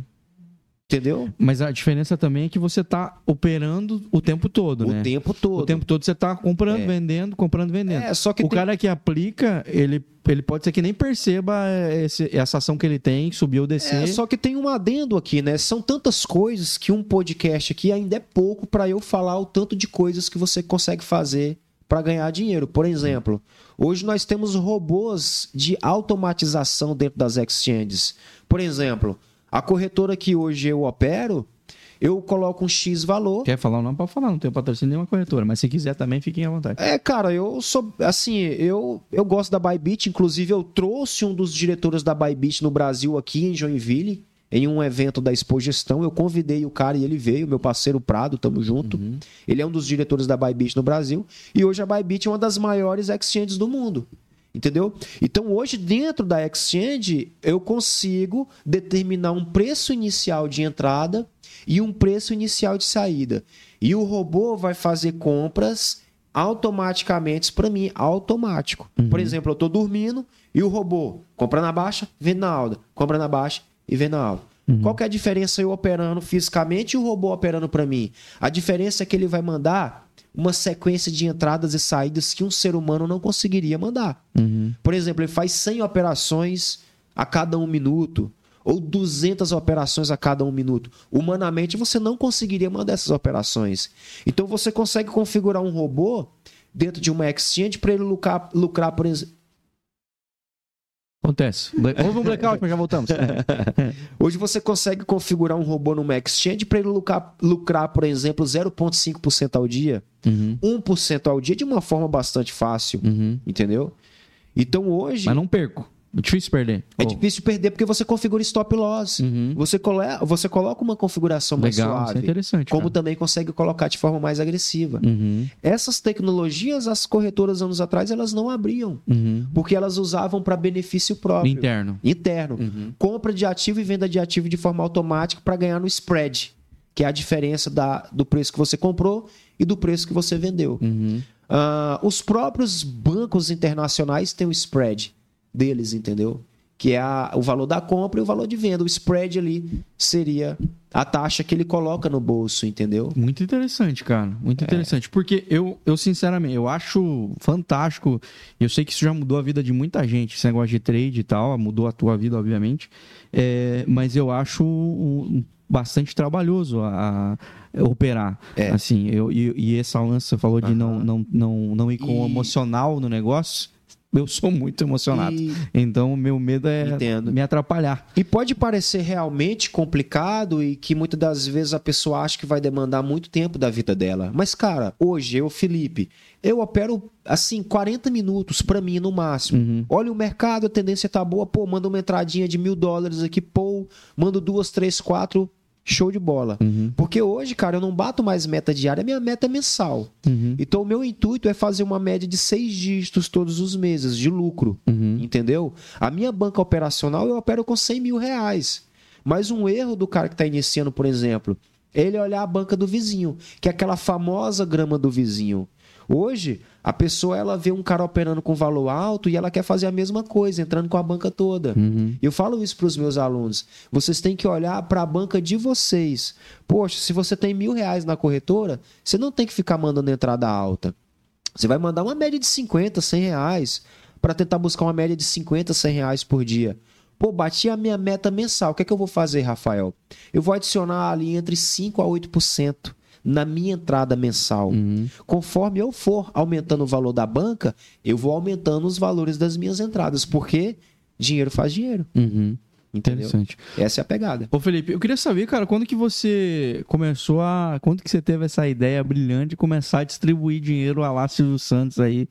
Entendeu? Mas a diferença também é que você tá operando o tempo todo, O né? tempo todo. O tempo todo você tá comprando, É. vendendo, comprando, vendendo. É, só que o tem- cara que aplica, ele, ele pode ser que nem perceba esse- essa ação que ele tem, subir ou descer. É, só que tem um adendo aqui, né? São tantas coisas que um podcast aqui ainda é pouco para eu falar o tanto de coisas que você consegue fazer para ganhar dinheiro. Por exemplo, hoje nós temos robôs de automatização dentro das exchanges. Por exemplo, a corretora que hoje eu opero, eu coloco um X valor. Quer falar o nome? Pode falar, não tem patrocínio nenhuma corretora, mas se quiser também, fiquem à vontade. É, cara, eu sou assim, eu, eu gosto da Bybit, inclusive eu trouxe um dos diretores da Bybit no Brasil aqui em Joinville, em um evento da Expo Gestão, eu convidei o cara e ele veio, meu parceiro Prado, tamo junto. Ele é um dos diretores da Bybit no Brasil e hoje a Bybit é uma das maiores exchanges do mundo. Entendeu? Então, hoje, dentro da exchange, eu consigo determinar um preço inicial de entrada e um preço inicial de saída. E o robô vai fazer compras automaticamente para mim, automático. Por exemplo, eu estou dormindo e o robô compra na baixa, vende na alta, compra na baixa e vende na alta. Qual que é a diferença eu operando fisicamente e o robô operando para mim? A diferença é que ele vai mandar uma sequência de entradas e saídas que um ser humano não conseguiria mandar. Por exemplo, ele faz 100 operações a cada um minuto ou 200 operações a cada um minuto. Humanamente, você não conseguiria mandar essas operações. Então, você consegue configurar um robô dentro de uma exchange para ele lucrar, lucrar por exemplo. Acontece. Houve um blackout, mas já voltamos. Hoje você consegue configurar um robô numa exchange para ele lucrar, lucrar, por exemplo, 0,5% ao dia, Uhum, 1% ao dia, de uma forma bastante fácil. uhum. Entendeu? Então hoje. Mas não perco. É difícil perder. É Oh, difícil perder porque você configura stop loss. Uhum. Você, cole... você coloca uma configuração mais Legal, isso é suave. interessante. como cara. também consegue colocar de forma mais agressiva. Uhum, Essas tecnologias, as corretoras anos atrás, elas não abriam. uhum. Porque elas usavam para benefício próprio. Interno. Interno. Uhum. Compra de ativo e venda de ativo de forma automática para ganhar no spread, que é a diferença da, do preço que você comprou e do preço que você vendeu. Ah, os próprios bancos internacionais têm o spread deles, entendeu? Que é a- o valor da compra e o valor de venda. O spread ali seria a taxa que ele coloca no bolso, entendeu? Muito interessante, cara. Muito É. interessante. Porque eu, eu, sinceramente, eu acho fantástico. Eu sei que isso já mudou a vida de muita gente, esse negócio de trade e tal. Mudou a tua vida, obviamente. É, mas eu acho um- bastante trabalhoso a, a operar. É. Assim, eu, e, e essa você falou de não, não, não, não ir com o E- emocional no negócio. Eu sou muito emocionado. E, Então, o meu medo é Entendo. me atrapalhar. e pode parecer realmente complicado e que muitas das vezes a pessoa acha que vai demandar muito tempo da vida dela. Mas, cara, hoje eu, Felipe, eu opero assim 40 minutos pra mim no máximo. Uhum. Olha o mercado, a tendência tá boa, pô, manda uma entradinha de mil dólares aqui, pô, mando duas, três, quatro, show de bola. Uhum. Porque hoje, cara, eu não bato mais meta diária, minha meta é mensal. Uhum. Então, o meu intuito é fazer uma média de seis dígitos todos os meses de lucro. Uhum. Entendeu? A minha banca operacional eu opero com 100 mil reais. Mas um erro do cara que está iniciando, por exemplo, é ele olhar a banca do vizinho, que é aquela famosa grama do vizinho. Hoje, a pessoa ela vê um cara operando com valor alto e ela quer fazer a mesma coisa, entrando com a banca toda. Uhum. Eu falo isso para os meus alunos. Vocês têm que olhar para a banca de vocês. Poxa, se você tem mil reais na corretora, você não tem que ficar mandando entrada alta. Você vai mandar uma média de 50, 100 reais para tentar buscar uma média de 50, 100 reais por dia. Pô, bati a minha meta mensal. O que é que eu vou fazer, Rafael? Eu vou adicionar ali entre 5 a 8% na minha entrada mensal. Uhum. Conforme eu for aumentando o valor da banca, eu vou aumentando os valores das minhas entradas, porque dinheiro faz dinheiro, Uhum. Entendeu? Interessante. Essa é a pegada. Ô Felipe, eu queria saber, cara, quando que você começou a. Quando que você teve essa ideia brilhante de começar a distribuir dinheiro a lá Silvio Santos aí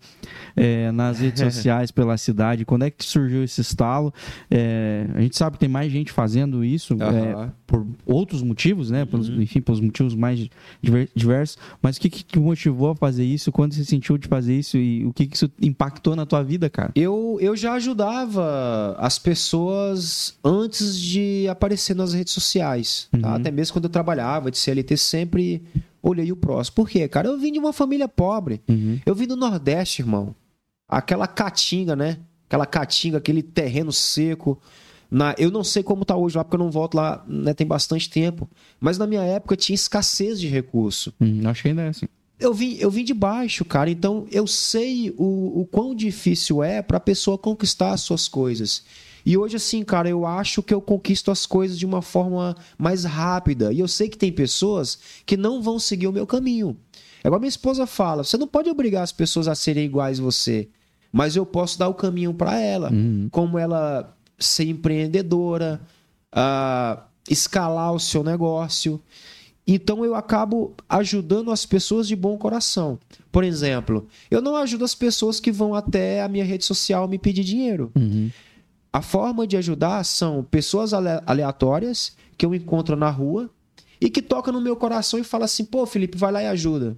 é, nas redes sociais pela cidade? Quando é que surgiu esse estalo? É, a gente sabe que tem mais gente fazendo isso é, Aham. por outros motivos, né? Pelos, Uhum. Enfim, pelos motivos mais diver- diversos. Mas o que, que te motivou a fazer isso? Quando você sentiu de fazer isso? E o que, que isso impactou na tua vida, cara? Eu, eu já ajudava as pessoas antes de aparecer nas redes sociais. tá? Uhum. Até mesmo quando eu trabalhava de CLT, sempre olhei o próximo. Por quê, cara? Eu vim de uma família pobre. Uhum. Eu vim do Nordeste, irmão. Aquela caatinga, né? Aquela caatinga, aquele terreno seco. Na, eu não sei como tá hoje lá, porque eu não volto lá, né, tem bastante tempo. Mas na minha época tinha escassez de recurso. Hum, acho que ainda é assim. Eu vim, eu vim de baixo, cara. Então eu sei o, o quão difícil é pra pessoa conquistar as suas coisas. E hoje, assim, cara, eu acho que eu conquisto as coisas de uma forma mais rápida. E eu sei que tem pessoas que não vão seguir o meu caminho. É igual minha esposa fala: você não pode obrigar as pessoas a serem iguais a você, mas eu posso dar o caminho para ela. Uhum. Como ela ser empreendedora, uh, escalar o seu negócio. Então eu acabo ajudando as pessoas de bom coração. Por exemplo, eu não ajudo as pessoas que vão até a minha rede social me pedir dinheiro. Uhum. A forma de ajudar são pessoas aleatórias que eu encontro na rua e que tocam no meu coração e falam assim: pô, Felipe, vai lá e ajuda.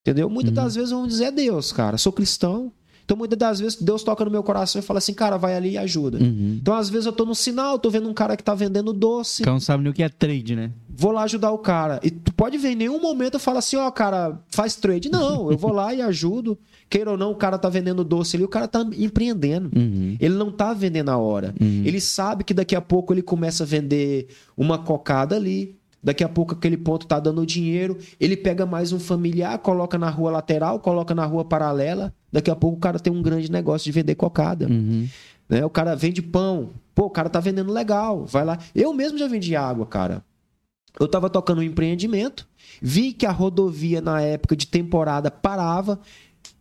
Entendeu? Muitas Uhum. das vezes vão dizer é Deus, cara. Sou cristão. Então, muitas das vezes, Deus toca no meu coração e fala assim, cara, vai ali e ajuda. Uhum. Então, às vezes, eu tô no sinal, tô vendo um cara que tá vendendo doce, O cara não sabe nem o que é trade, né? vou lá ajudar o cara. E tu pode ver, em nenhum momento eu falo assim, ó, cara, faz trade. Não, eu vou lá e ajudo. Queira ou não, o cara tá vendendo doce ali, o cara tá empreendendo. Uhum. Ele não tá vendendo a hora. Uhum. Ele sabe que daqui a pouco ele começa a vender uma cocada ali. Daqui a pouco aquele ponto tá dando dinheiro. Ele pega mais um familiar, coloca na rua lateral, coloca na rua paralela. Daqui a pouco o cara tem um grande negócio de vender cocada. Uhum. Né? O cara vende pão. Pô, o cara tá vendendo legal. Vai lá. Eu mesmo já vendi água, cara. Eu tava tocando um empreendimento, vi que a rodovia na época de temporada parava.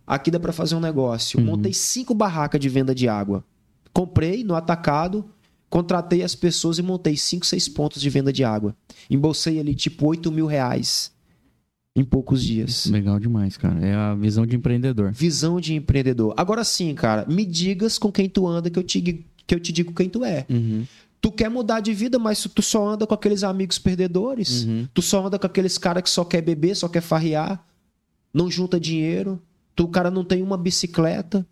Aqui dá para fazer um negócio. Uhum. Montei cinco barracas de venda de água. Comprei no atacado, contratei as pessoas e montei cinco, seis pontos de venda de água. Embolsei ali tipo 8 mil reais em poucos dias. Legal demais, cara. É a visão de empreendedor. Visão de empreendedor. Agora sim, cara, me digas com quem tu anda que eu te, que eu te digo quem tu é. Uhum. Tu quer mudar de vida, mas tu só anda com aqueles amigos perdedores. Uhum. Tu só anda com aqueles caras que só quer beber, só quer farrear, não junta dinheiro. Tu, o cara não tem uma bicicleta.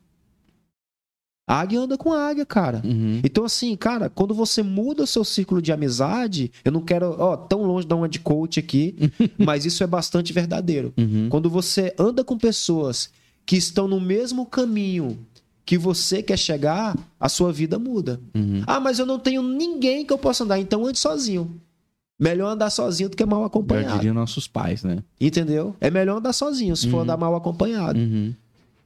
Águia anda com águia, cara. Uhum. Então, assim, cara, quando você muda o seu círculo de amizade, eu não quero, ó, tão longe da uma de coach aqui, mas isso é bastante verdadeiro. Uhum. Quando você anda com pessoas que estão no mesmo caminho que você quer chegar, a sua vida muda. Uhum. Ah, mas eu não tenho ninguém que eu possa andar, então ande sozinho. Melhor andar sozinho do que mal acompanhado. diria nossos pais, né? Entendeu? É melhor andar sozinho se for Uhum. andar mal acompanhado. Uhum.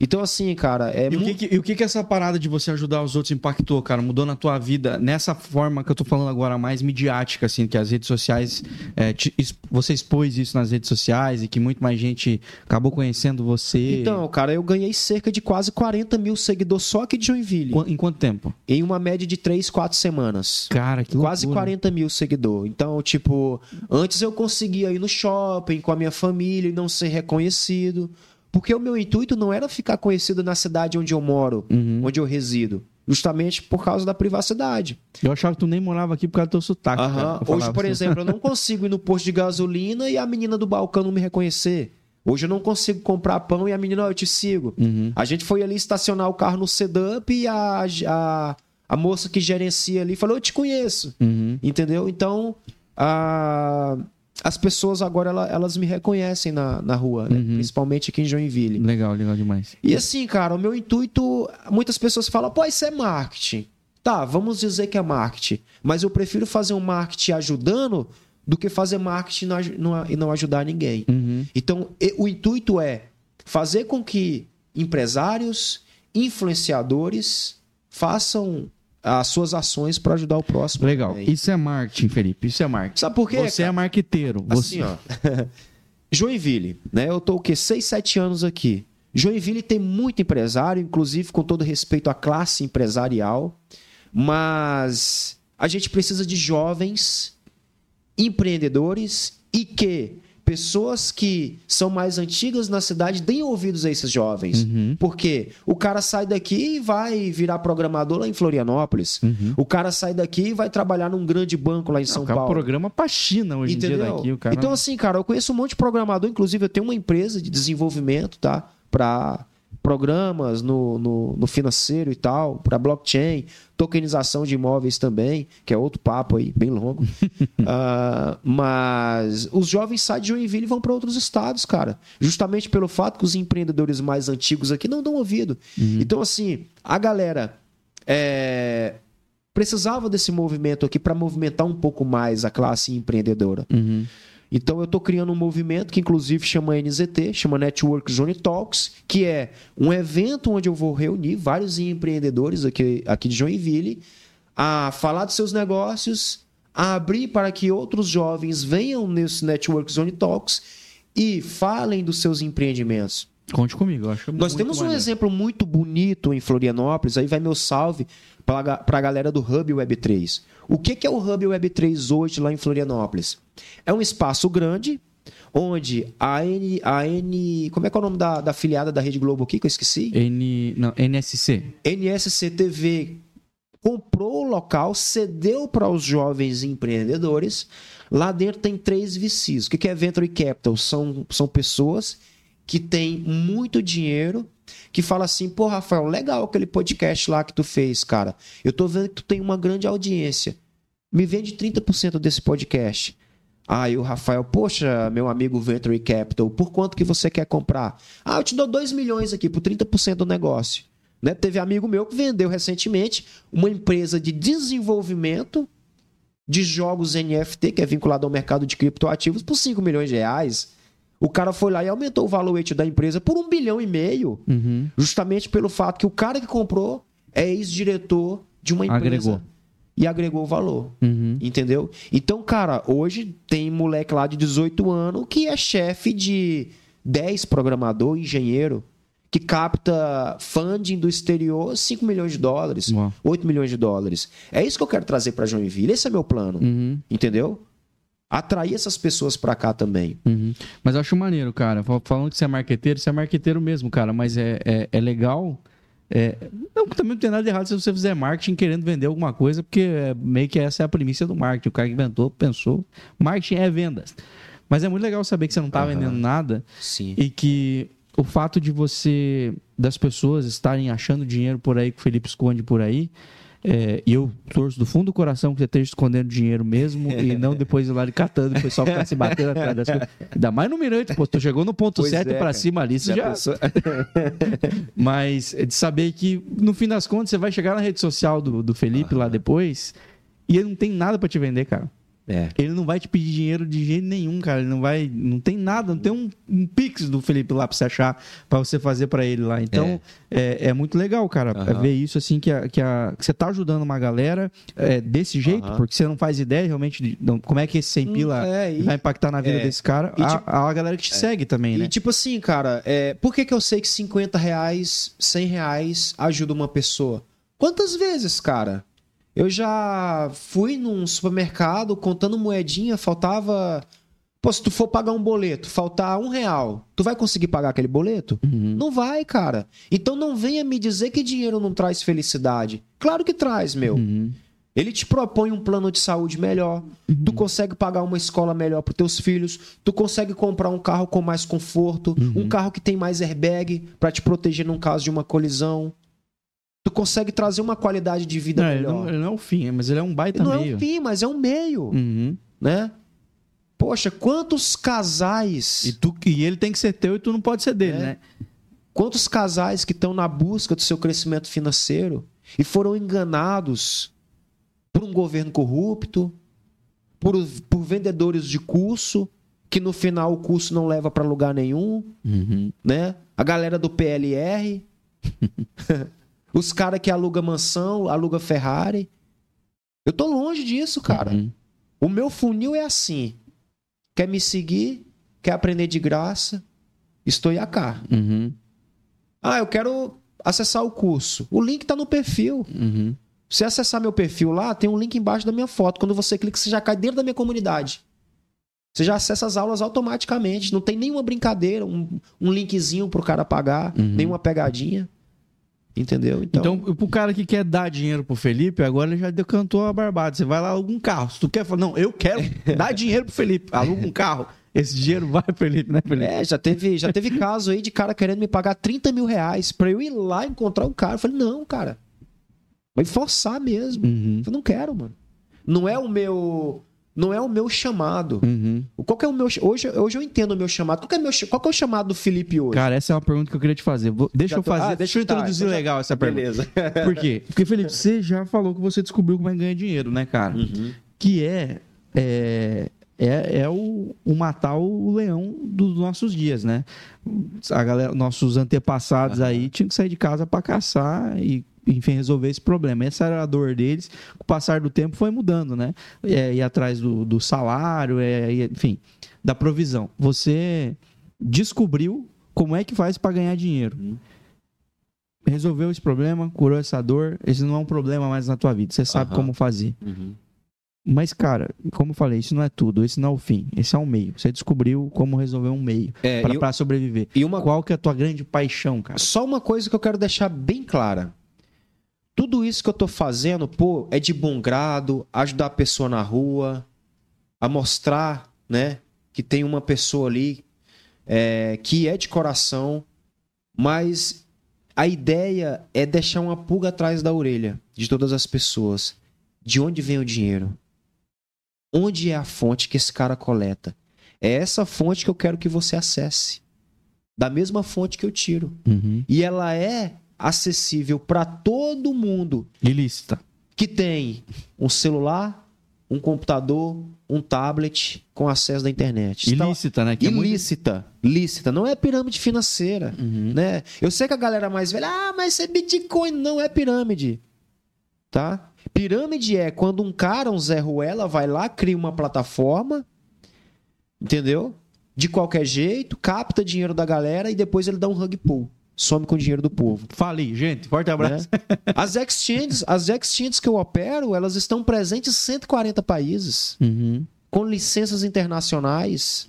Então, assim, cara, é E o, que, que- e o que que essa parada de você ajudar os outros impactou, cara? Mudou na tua vida nessa forma que eu tô falando agora, mais midiática, assim, que as redes sociais. é, te- você expôs isso nas redes sociais e que muito mais gente acabou conhecendo você. Então, cara, eu ganhei cerca de quase 40 mil seguidores só aqui de Joinville. Em quanto tempo? Em uma média de 3, 4 semanas. Cara, que Quase loucura. 40 mil seguidores. Então, tipo, antes eu conseguia ir no shopping com a minha família e não ser reconhecido. Porque o meu intuito não era ficar conhecido na cidade onde eu moro, Uhum. onde eu resido. Justamente por causa da privacidade. Eu achava que tu nem morava aqui por causa do teu sotaque. Aham. cara. Hoje, por assim, exemplo, eu não consigo ir no posto de gasolina e a menina do balcão não me reconhecer. Hoje eu não consigo comprar pão e a menina, ó, eu te sigo. Uhum. A gente foi ali estacionar o carro no sedup e a, a, a moça que gerencia ali falou, eu te conheço. Uhum. Entendeu? Então, a- as pessoas agora ela- elas me reconhecem na, na rua, né? Uhum. principalmente aqui em Joinville. Legal, legal demais. E assim, cara, o meu intuito. Muitas pessoas falam, pô, isso é marketing. Tá, vamos dizer que é marketing. Mas eu prefiro fazer um marketing ajudando do que fazer marketing e não aj- não- não ajudar ninguém. Uhum. Então, o intuito é fazer com que empresários, influenciadores façam as suas ações para ajudar o próximo. Legal. também. Isso é marketing, Felipe. Isso é marketing. Sabe por quê? Você é cara? marqueteiro. Você... Assim, ó. Joinville, né? Eu tô o quê? 6, 7 anos aqui. Joinville tem muito empresário, inclusive com todo respeito à classe empresarial, mas a gente precisa de jovens empreendedores e que pessoas que são mais antigas na cidade deem ouvidos a esses jovens. Uhum. Porque o cara sai daqui e vai virar programador lá em Florianópolis. Uhum. O cara sai daqui e vai trabalhar num grande banco lá em São o cara Paulo. programa pra China hoje em dia Entendeu? daqui. O cara... Então, assim, cara, eu conheço um monte de programador, inclusive eu tenho uma empresa de desenvolvimento, tá? Para programas no, no, no financeiro e tal, para blockchain, tokenização de imóveis também, que é outro papo aí, bem longo. Ah, mas os jovens saem de Joinville e vão para outros estados, cara. Justamente pelo fato que os empreendedores mais antigos aqui não dão ouvido. Uhum. Então, assim, a galera é, precisava desse movimento aqui para movimentar um pouco mais a classe empreendedora. Uhum. Então eu estou criando um movimento que inclusive chama NZT, chama Network Zone Talks, que é um evento onde eu vou reunir vários empreendedores aqui, aqui de Joinville a falar dos seus negócios, a abrir para que outros jovens venham nesse Network Zone Talks e falem dos seus empreendimentos. Conte comigo, eu acho Nós temos um maneiro. exemplo muito bonito em Florianópolis, aí vai meu salve para a galera do Hub Web3. O que, que é o Hub Web3 hoje lá em Florianópolis? É um espaço grande, onde a N. A N como é que é o nome da, da afiliada da Rede Globo aqui que eu esqueci? N... Não, NSC. NSC TV comprou o local, cedeu para os jovens empreendedores. Lá dentro tem três VCs. O que que é Venture Capital? São, são pessoas que têm muito dinheiro, que falam assim, pô, Rafael, legal aquele podcast lá que tu fez, cara. Eu tô vendo que tu tem uma grande audiência. Me vende 30% desse podcast. Aí o Rafael, poxa, meu amigo Venture Capital, por quanto que você quer comprar? Ah, eu te dou 2 milhões aqui, por 30% do negócio. Né? Teve amigo meu que vendeu recentemente uma empresa de desenvolvimento de jogos NFT, que é vinculado ao mercado de criptoativos, por 5 milhões de reais. O cara foi lá e aumentou o valuation da empresa por um bilhão e meio, Uhum. justamente pelo fato que o cara que comprou é ex-diretor de uma empresa. Agregou. E agregou valor. Uhum. Entendeu? Então, cara, hoje tem moleque lá de 18 anos que é chefe de 10 programador, engenheiro, que capta funding do exterior 5 milhões de dólares, Uau. 8 milhões de dólares. É isso que eu quero trazer pra Joinville. Esse é meu plano. Uhum. Entendeu? Atrair essas pessoas pra cá também. Uhum. Mas eu acho maneiro, cara. Fal- Falando que você é marqueteiro, você é marqueteiro mesmo, cara. Mas é, é, é legal. É, não, também não tem nada de errado se você fizer marketing querendo vender alguma coisa, porque é, meio que essa é a premissa do marketing. O cara que inventou, pensou. Marketing é vendas. Mas é muito legal saber que você não tá Aham. vendendo nada Sim. e que o fato de você, das pessoas estarem achando dinheiro por aí, que o Felipe esconde por aí, é, e eu torço do fundo do coração que você esteja escondendo dinheiro mesmo e não depois ir lá de catando e o pessoal ficar se batendo atrás das coisas. Ainda mais no mirante, pô, tu chegou no ponto Pois certo é, pra cara. cima ali, você Já pensou? Mas é de saber que, no fim das contas, você vai chegar na rede social do, do Felipe lá depois e ele não tem nada pra te vender, cara. É. Ele não vai te pedir dinheiro de jeito nenhum, cara. Ele não vai. Não tem nada, não tem um, um pix do Felipe lá pra você achar, pra você fazer pra ele lá. Então, é, é muito legal, cara, Aham. ver isso assim, que, a- que, a- que você tá ajudando uma galera é, desse jeito, Aham. porque você não faz ideia realmente de não- como é que esse 100 pila É, e- vai impactar na vida é. desse cara. E a, tipo- a galera que te segue também, E né? tipo assim, cara, é, por que, que eu sei que 50 reais, 100 reais ajuda uma pessoa? Quantas vezes, cara? Eu já fui num supermercado contando moedinha, faltava. Pô, se tu for pagar um boleto, faltar um real, tu vai conseguir pagar aquele boleto? Uhum. Não vai, cara. Então não venha me dizer que dinheiro não traz felicidade. Claro que traz, meu. Uhum. Ele te propõe um plano de saúde melhor, tu consegue pagar uma escola melhor para teus filhos, tu consegue comprar um carro com mais conforto, um carro que tem mais airbag para te proteger num caso de uma colisão. Tu consegue trazer uma qualidade de vida Não, ele, melhor. não, ele não é o fim, mas ele é um baita não é meio. um fim, mas é um meio, Uhum. né? Poxa, quantos casais, E, tu, e ele tem que ser teu e tu não pode ser dele, É. né? quantos casais que estão na busca do seu crescimento financeiro e foram enganados por um governo corrupto, por, por vendedores de curso, que no final o curso não leva para lugar nenhum, Uhum. né? A galera do PLR, os caras que aluga mansão, aluga Ferrari. Eu tô longe disso, cara. Uhum. O meu funil é assim. Quer me seguir? Quer aprender de graça? Estou cá. Uhum. Ah, eu quero acessar o curso. O link tá no perfil. Uhum. Se acessar meu perfil lá, tem um link embaixo da minha foto. Quando você clica, você já cai dentro da minha comunidade. Você já acessa as aulas automaticamente. Não tem nenhuma brincadeira, um, um linkzinho pro cara pagar, Uhum. nenhuma pegadinha. Entendeu? Então, Então, pro cara que quer dar dinheiro pro Felipe, agora ele já decantou a barbada. Você vai lá, aluga um carro. Se tu quer falar, não, eu quero dar dinheiro pro Felipe, aluga um carro. Esse dinheiro vai pro Felipe, né, Felipe? é, já teve, já teve caso aí de cara querendo me pagar 30 mil reais pra eu ir lá encontrar um cara. Eu falei, não, cara. Vai forçar mesmo. Uhum. Eu não quero, mano. Não é o meu não é o meu chamado. Uhum. Qual é o meu hoje, hoje eu entendo o meu chamado. Qual é, meu, qual é o chamado do Felipe hoje? Cara, essa é uma pergunta que eu queria te fazer. Vou- deixa Já eu tô- fazer, ah, deixa eu tá, introduzir já- legal essa pergunta. Beleza. Por quê? Porque, Felipe, você já falou que você descobriu como é que ganha dinheiro, né, cara? Uhum. Que é, é, é, é o, o matar o leão dos nossos dias, né? A galera, nossos antepassados aí tinham que sair de casa para caçar e, enfim, resolver esse problema. Essa era a dor deles. Com o passar do tempo foi mudando, né? É, ir atrás do, do salário, é, enfim, da provisão. Você descobriu como é que faz para ganhar dinheiro. Resolveu esse problema, curou essa dor. Esse não é um problema mais na tua vida. Você sabe Aham. como fazer. Uhum. Mas, cara, como eu falei, isso não é tudo, esse não é o fim, esse é um meio. Você descobriu como resolver um meio É, pra pra sobreviver. E uma, Qual que é a tua grande paixão, cara? Só uma coisa que eu quero deixar bem clara. Tudo isso que eu tô fazendo, pô, é de bom grado, ajudar a pessoa na rua, a mostrar, né, que tem uma pessoa ali é, que é de coração, mas a ideia é deixar uma pulga atrás da orelha de todas as pessoas. De onde vem o dinheiro? Onde é a fonte que esse cara coleta? É essa fonte que eu quero que você acesse. Da mesma fonte que eu tiro. E ela é acessível para todo mundo Ilícita. que tem um celular, um computador, um tablet com acesso à internet. Então, Ilícita, né? Que é muito- ilícita, lícita, não é pirâmide financeira, Uhum. né? Eu sei que a galera mais velha, ah, mas isso é Bitcoin, não é pirâmide, tá? Pirâmide é quando um cara, um Zé Ruela, vai lá, cria uma plataforma, entendeu? De qualquer jeito, capta dinheiro da galera e depois ele dá um rug pull, some com o dinheiro do povo. Falei, gente, forte abraço. né? As exchanges, as exchanges que eu opero, elas estão presentes em 140 países Uhum. com licenças internacionais.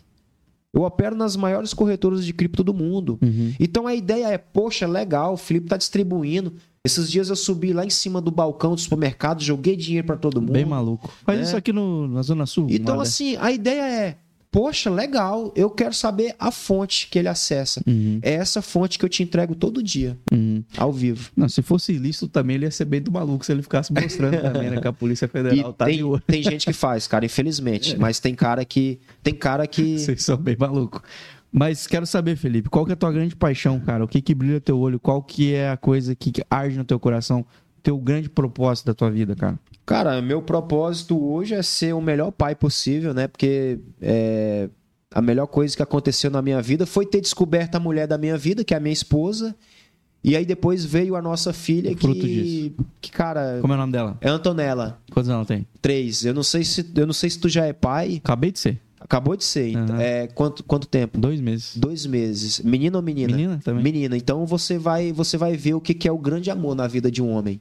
Eu opero nas maiores corretoras de cripto do mundo. Uhum. Então a ideia é, poxa, legal, o Felipe tá distribuindo. Esses dias eu subi lá em cima do balcão do supermercado, joguei dinheiro para todo mundo. Bem maluco. Faz É. isso aqui no, na Zona Sul. Então assim, a ideia é, poxa, legal, eu quero saber a fonte que ele acessa. Uhum. É essa fonte que eu te entrego todo dia, Uhum. ao vivo. Não, se fosse ilícito também, ele ia ser bem do maluco se ele ficasse mostrando também, né? Que a Polícia Federal E tá tem, de olho. tem gente que faz, cara, infelizmente. Mas tem cara que. Tem cara que. Vocês são bem malucos. Mas quero saber, Felipe, qual que é a tua grande paixão, cara? O que que brilha teu olho? Qual que é a coisa que que arde no teu coração? Teu grande propósito da tua vida, cara? Cara, meu propósito hoje é ser o melhor pai possível, né? Porque é, a melhor coisa que aconteceu na minha vida foi ter descoberto a mulher da minha vida, que é a minha esposa. E aí depois veio a nossa filha, O fruto que. Que, cara. Como é o nome dela? É Antonella. Quantos anos ela tem? Três. Eu não sei se, eu não sei se tu já é pai. Acabei de ser. Acabou de ser. Aham. É, quanto, quanto tempo? Dois meses. Dois meses. Menino ou menina? Menina também? Menina, então você vai, você vai ver o que que é o grande amor na vida de um homem.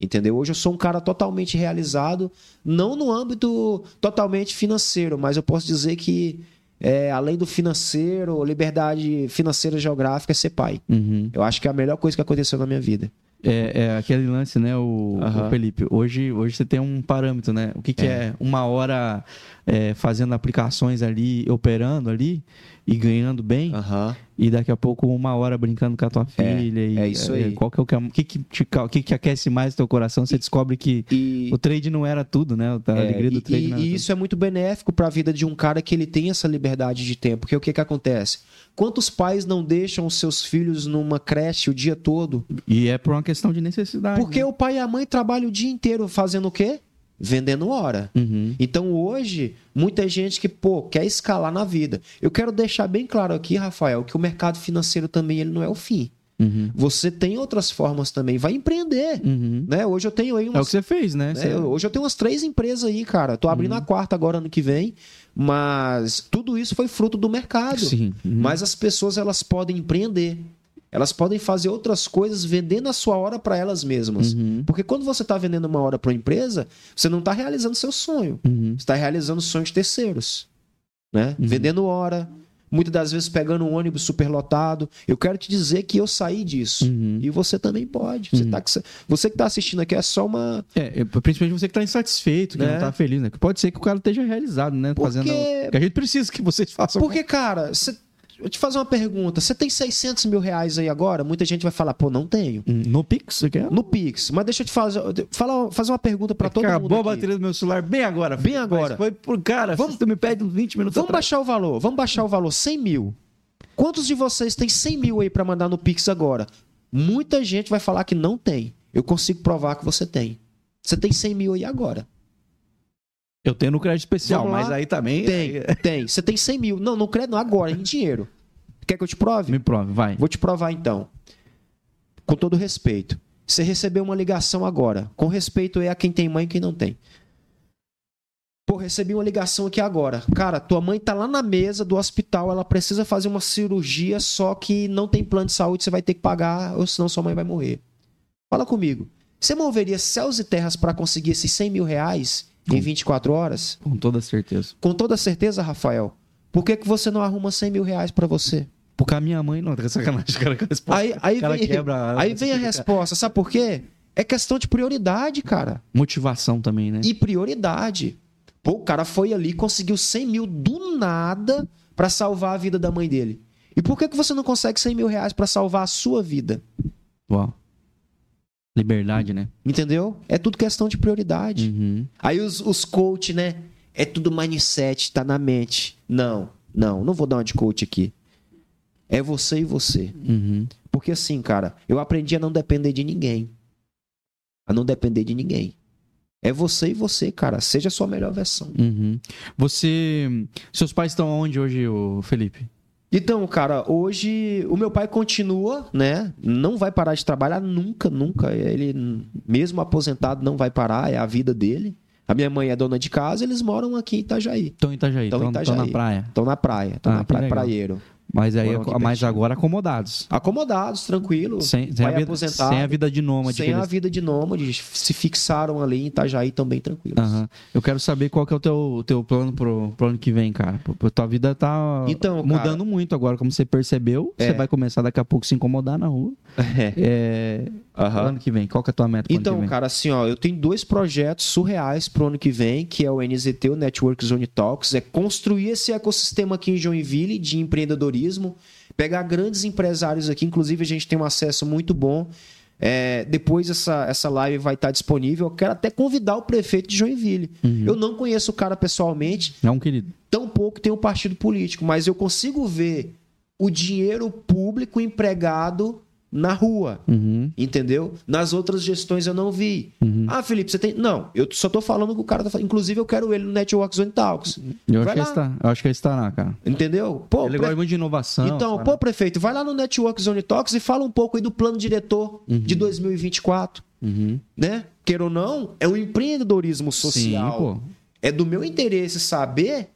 Entendeu? Hoje eu sou um cara totalmente realizado, não no âmbito totalmente financeiro, mas eu posso dizer que é, além do financeiro, liberdade financeira geográfica é ser pai. Uhum. Eu acho que é a melhor coisa que aconteceu na minha vida. É, é aquele lance, né, o, Aham. o Felipe? Hoje, hoje você tem um parâmetro, né? O que, que é. uma hora é, fazendo aplicações ali, operando ali e ganhando bem, Aham. e daqui a pouco uma hora brincando com a tua filha. e, é isso aí. Qual que é o que, o que, que, te o que, que aquece mais teu coração? Você descobre que E, o trade não era tudo, né? A É, alegria do e- trade e, e tudo. isso é muito benéfico para a vida de um cara que ele tem essa liberdade de tempo. Porque o que, que acontece? Quantos pais não deixam os seus filhos numa creche o dia todo? E é por uma questão de necessidade. Porque né? o pai e a mãe trabalham o dia inteiro fazendo o quê? Vendendo hora. Uhum. Então hoje, muita gente que, pô, quer escalar na vida. Eu quero deixar bem claro aqui, Rafael, que o mercado financeiro também ele não é o fim. Uhum. Você tem outras formas também. Vai empreender. Uhum. Né? Hoje eu tenho aí É o umas que você fez, né? né? Hoje eu tenho umas três empresas aí, cara. Tô abrindo a quarta agora ano que vem, mas tudo isso foi fruto do mercado. Sim. Uhum. Mas as pessoas elas podem empreender. Elas podem fazer outras coisas vendendo a sua hora para elas mesmas. Uhum. Porque quando você está vendendo uma hora para uma empresa, você não está realizando seu sonho. Uhum. Você está realizando o sonho de terceiros. Né? Uhum. Vendendo hora, muitas das vezes pegando um ônibus superlotado. Eu quero te dizer que eu saí disso. Uhum. E você também pode. Você, Uhum. tá, você que está assistindo aqui é só uma, É, principalmente você que tá insatisfeito, que Né? não tá feliz, né? Que pode ser que o cara esteja realizado, né? Porque- Fazendo. Porque a gente precisa que vocês façam. Porque, cara, cê- eu te fazer uma pergunta. Você tem 600 mil reais aí agora? Muita gente vai falar, pô, não tenho. Hum, No Pix, você quer? No Pix. Mas deixa eu te fazer, falar, fazer uma pergunta pra todo Acabou mundo a aqui. bateria do meu celular bem agora. Bem Mas agora. Foi por cara. Vamos- tu me pede uns 20 minutos Vamos atrás. baixar o valor. Vamos baixar o valor. 100 mil. Quantos de vocês têm 100 mil aí pra mandar no Pix agora? Muita gente vai falar que não tem. Eu consigo provar que você tem. Você tem 100 mil aí agora. Eu tenho no crédito especial, Vamos lá? mas aí também... Tem, aí- tem. Você tem 100 mil. Não, não credo, não. Agora, em dinheiro. Quer que eu te prove? Me prove, vai. Vou te provar então. Com todo respeito. Você recebeu uma ligação agora. Com respeito é a quem tem mãe e quem não tem. Pô, recebi uma ligação aqui agora. Cara, tua mãe tá lá na mesa do hospital, ela precisa fazer uma cirurgia, só que não tem plano de saúde, você vai ter que pagar, ou senão sua mãe vai morrer. Fala comigo. Você moveria céus e terras para conseguir esses 100 mil reais em 24 horas? Com toda certeza. Com toda certeza, Rafael. Por que, que você não arruma 100 mil reais para você? Porque a minha mãe não, tá sacanagem, cara, a resposta. Aí, aí, vem, quebra- aí vem a resposta. Sabe por quê? É questão de prioridade, cara. Motivação também, né? E prioridade. Pô, o cara foi ali e conseguiu 100 mil do nada pra salvar a vida da mãe dele. E por que, que você não consegue 100 mil reais pra salvar a sua vida? Uau. Liberdade, né? Entendeu? É tudo questão de prioridade. Uhum. Aí os, os coach, né? É tudo mindset, tá na mente. Não, não, não vou dar uma de coach aqui. É você e você. Uhum. Porque assim, cara, eu aprendi a não depender de ninguém. A não depender de ninguém. É você e você, cara. Seja a sua melhor versão. Uhum. Você. Seus pais estão onde hoje, Felipe? Então, cara, hoje o meu pai continua, né? Não vai parar de trabalhar nunca, nunca. Ele, mesmo aposentado, não vai parar. É a vida dele. A minha mãe é dona de casa, eles moram aqui em Itajaí. Estão em Itajaí, estão na praia. Estão na praia. Estão Ah, na praia, praieiro. Mas aí mas agora acomodados. Acomodados, tranquilo. Sem, sem, a vida, sem a vida de nômade. sem que a eles- vida de nômade. Se fixaram ali em Itajaí também tranquilos. Eu quero saber qual que é o teu, teu plano pro, pro ano que vem, cara. Pô, Tua vida tá Então, cara- mudando muito agora, como você percebeu. É. Você vai começar daqui a pouco a se incomodar na rua. É. É, Aham. Ano que vem, qual que é a tua meta Então, que vem? cara, assim, ó, eu tenho dois projetos surreais pro ano que vem, que é o NZT, o Network Zone Talks, é construir esse ecossistema aqui em Joinville de empreendedorismo, pegar grandes empresários aqui, inclusive a gente tem um acesso muito bom. É, depois essa, essa live vai estar disponível. Eu quero até convidar o prefeito de Joinville. Uhum. Eu não conheço o cara pessoalmente, É um querido. tampouco tem um partido político, mas eu consigo ver o dinheiro público empregado na rua. Uhum. Entendeu? Nas outras gestões eu não vi. Uhum. Ah, Felipe, você tem. Não, eu só tô falando que o cara tá falando. Inclusive, eu quero ele no Network Zone Talks. Eu acho, Vai que lá. ele está, eu acho que ele estará, cara. Entendeu? Pô, ele pre- gosta muito de inovação. Então, sabe? pô, prefeito, vai lá no Network Zone Talks e fala um pouco aí do plano diretor de 2024. Uhum. Né? Queira ou não, é um empreendedorismo social. Sim. É do meu interesse saber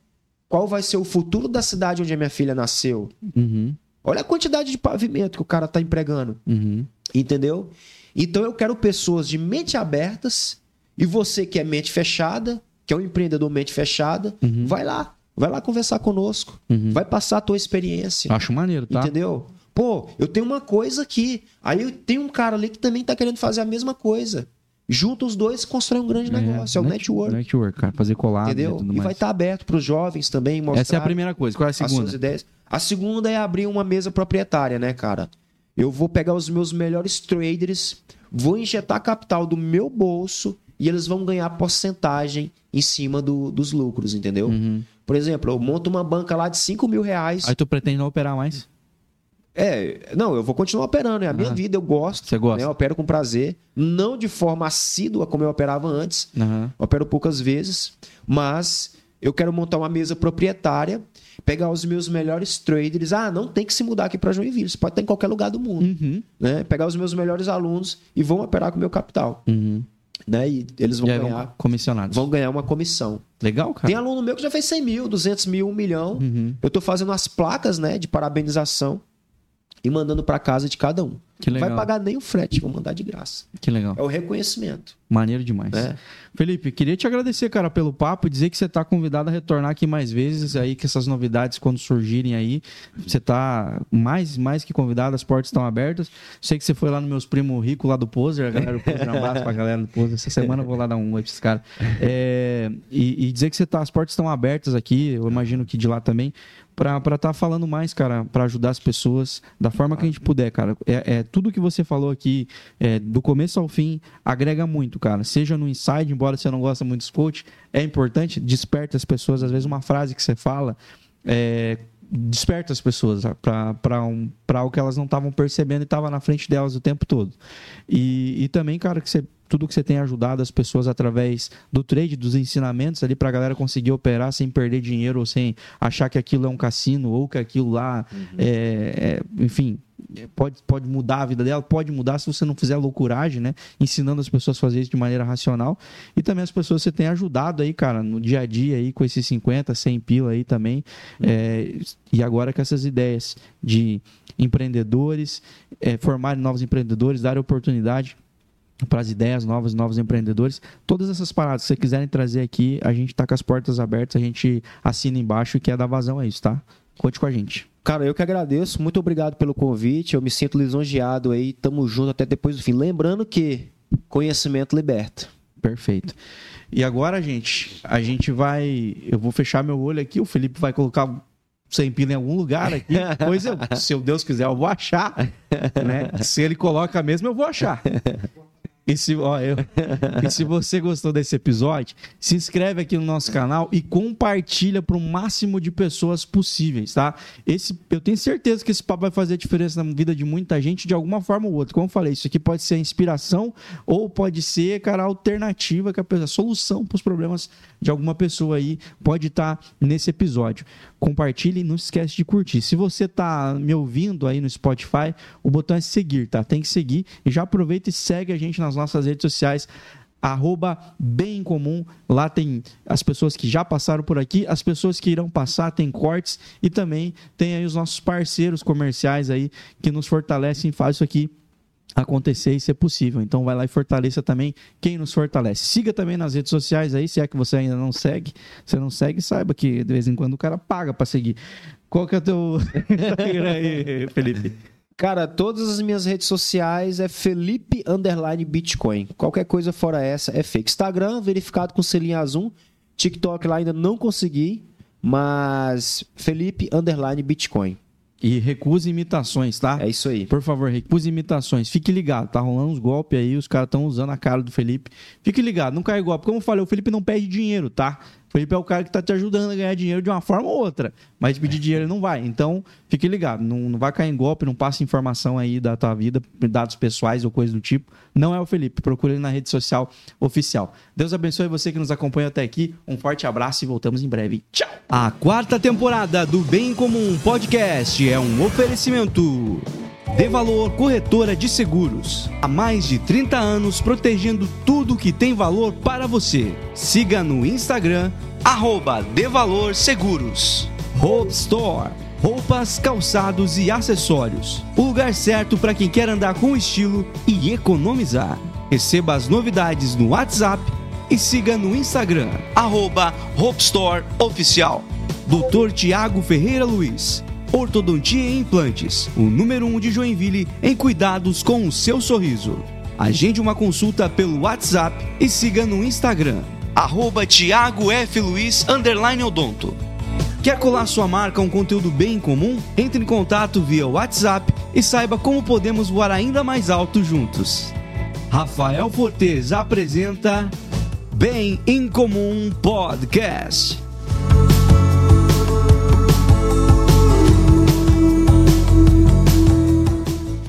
qual vai ser o futuro da cidade onde a minha filha nasceu. Uhum. Olha a quantidade de pavimento que o cara tá empregando. Uhum. Entendeu? Então eu quero pessoas de mente abertas e você que é mente fechada, que é um empreendedor mente fechada, Uhum. vai lá, vai lá conversar conosco, Uhum. vai passar a tua experiência, Acho maneiro, tá? entendeu? Pô, eu tenho uma coisa aqui, aí tenho um cara ali que também tá querendo fazer a mesma coisa. Juntos os dois constrói um grande negócio, é, o net- network, Network, cara. Fazer collab entendeu? e E vai estar aberto para os jovens também mostrar Essa é a primeira coisa. Qual é a as segunda? suas ideias. A segunda é abrir uma mesa proprietária, né, cara? Eu vou pegar os meus melhores traders, vou injetar capital do meu bolso e eles vão ganhar porcentagem em cima do- dos lucros, entendeu? Uhum. Por exemplo, eu monto uma banca lá de 5 mil reais. Aí tu pretende não operar mais? É, não, eu vou continuar operando, é a minha Aham. vida, eu gosto. Você gosta? né? Eu opero com prazer, não de forma assídua como eu operava antes, Aham. opero poucas vezes, mas eu quero montar uma mesa proprietária, pegar os meus melhores traders. Ah, não tem que se mudar aqui para Joinville, você pode estar em qualquer lugar do mundo. Uhum. Né? Pegar os meus melhores alunos e vão operar com o meu capital. Uhum. Né? E eles vão E vão ganhar, comissionados. vão ganhar uma comissão. Legal, cara. Tem aluno meu que já fez 100 mil, 200 mil, 1 milhão. Uhum. Eu estou fazendo as placas né, de parabenização e mandando para casa de cada um. Que Não legal. vai pagar nem o frete, vou mandar de graça. Que legal. É o reconhecimento. Maneiro demais. Né? Felipe, queria te agradecer, cara, pelo papo e dizer que você está convidado a retornar aqui mais vezes aí, que essas novidades, quando surgirem aí, você tá mais, mais que convidado, as portas estão abertas. Sei que você foi lá no meus primos ricos lá do Poser, a galera do Poser, um abraço pra galera do Poser. Essa semana eu vou lá dar um oi pra esses caras. É, e, e dizer que você tá, as portas estão abertas aqui, eu imagino que de lá também. Pra estar tá falando mais, cara, para ajudar as pessoas da forma que a gente puder, cara. É, é tudo que você falou aqui, é, do começo ao fim, agrega muito, cara. Seja no inside, embora você não goste muito dos coach, é importante, desperta as pessoas. Às vezes, uma frase que você fala. É, desperta as pessoas para um, algo que elas não estavam percebendo e estava na frente delas o tempo todo. E, e também, cara, que você tudo que você tem ajudado as pessoas através do trade, dos ensinamentos ali para a galera conseguir operar sem perder dinheiro ou sem achar que aquilo é um cassino ou que aquilo lá, uhum. é, é, enfim, pode, pode mudar a vida dela, pode mudar se você não fizer loucuragem, né? Ensinando as pessoas a fazer isso de maneira racional. E também as pessoas que você tem ajudado aí, cara, no dia a dia aí com esses 50, 100 pila aí também. Uhum. É, e agora com essas ideias de empreendedores, é, formarem novos empreendedores, dar oportunidade para as ideias novas, novos empreendedores. Todas essas paradas, se vocês quiserem trazer aqui, a gente está com as portas abertas, a gente assina embaixo e quer dar vazão a isso, tá? Conte com a gente. Cara, eu que agradeço, muito obrigado pelo convite, eu me sinto lisonjeado aí, tamo junto até depois do fim. Lembrando que conhecimento liberta. Perfeito. E agora, gente, a gente vai. Eu vou fechar meu olho aqui, o Felipe vai colocar sem pila em algum lugar aqui. Pois eu, se Deus quiser, eu vou achar. Né? Se ele coloca mesmo, eu vou achar. E se, ó, eu, e se você gostou desse episódio, se inscreve aqui no nosso canal e compartilha para o máximo de pessoas possíveis, tá? Esse, eu tenho certeza que esse papo vai fazer diferença na vida de muita gente de alguma forma ou outra. Como eu falei, isso aqui pode ser inspiração ou pode ser, cara, a alternativa, que a, a solução para os problemas de alguma pessoa aí pode estar tá nesse episódio. Compartilhe e não esquece de curtir. Se você está me ouvindo aí no Spotify, o botão é seguir, tá? Tem que seguir e já aproveita e segue a gente nas nas nossas redes sociais arroba bem comum. Lá tem as pessoas que já passaram por aqui, as pessoas que irão passar, tem cortes e também tem aí os nossos parceiros comerciais aí que nos fortalecem e faz isso aqui acontecer e ser possível. Então vai lá e fortaleça também quem nos fortalece. Siga também nas redes sociais aí, se é que você ainda não segue. Se não segue, saiba que de vez em quando o cara paga para seguir. Qual que é o teu Instagram aí, Felipe? Cara, todas as minhas redes sociais é Felipe Underline Bitcoin. Qualquer coisa fora essa é fake. Instagram, verificado com selinho azul. TikTok lá ainda não consegui, mas Felipe Underline Bitcoin. E recuse imitações, tá? É isso aí. Por favor, recuse imitações. Fique ligado, tá rolando uns golpes aí, os caras estão usando a cara do Felipe. Fique ligado, não cai golpe. Como eu falei, o Felipe não perde dinheiro, tá? Felipe é o cara que está te ajudando a ganhar dinheiro de uma forma ou outra, mas pedir dinheiro não vai. Então, fique ligado, não, não vai cair em golpe, não passe informação aí da tua vida, dados pessoais ou coisa do tipo. Não é o Felipe, procure ele na rede social oficial. Deus abençoe você que nos acompanha até aqui. Um forte abraço e voltamos em breve. Tchau! A quarta temporada do Bem Comum Podcast é um oferecimento. De Valor Corretora de Seguros. Há mais de 30 anos protegendo tudo que tem valor para você. Siga no Instagram, arroba De Valor Seguros. Hope Store. Roupas, calçados e acessórios. O lugar certo para quem quer andar com estilo e economizar. Receba as novidades no WhatsApp e siga no Instagram, arroba Hope Store Oficial. Doutor Tiago Ferreira Luiz Ortodontia e Implantes, o número 1 um de Joinville em cuidados com o seu sorriso. Agende uma consulta pelo WhatsApp e siga no Instagram, arroba Thiago F. Luiz, Odonto. Quer colar sua marca a um conteúdo bem comum? Entre em contato via WhatsApp e saiba como podemos voar ainda mais alto juntos. Rafael Fortes apresenta Bem em Comum Podcast.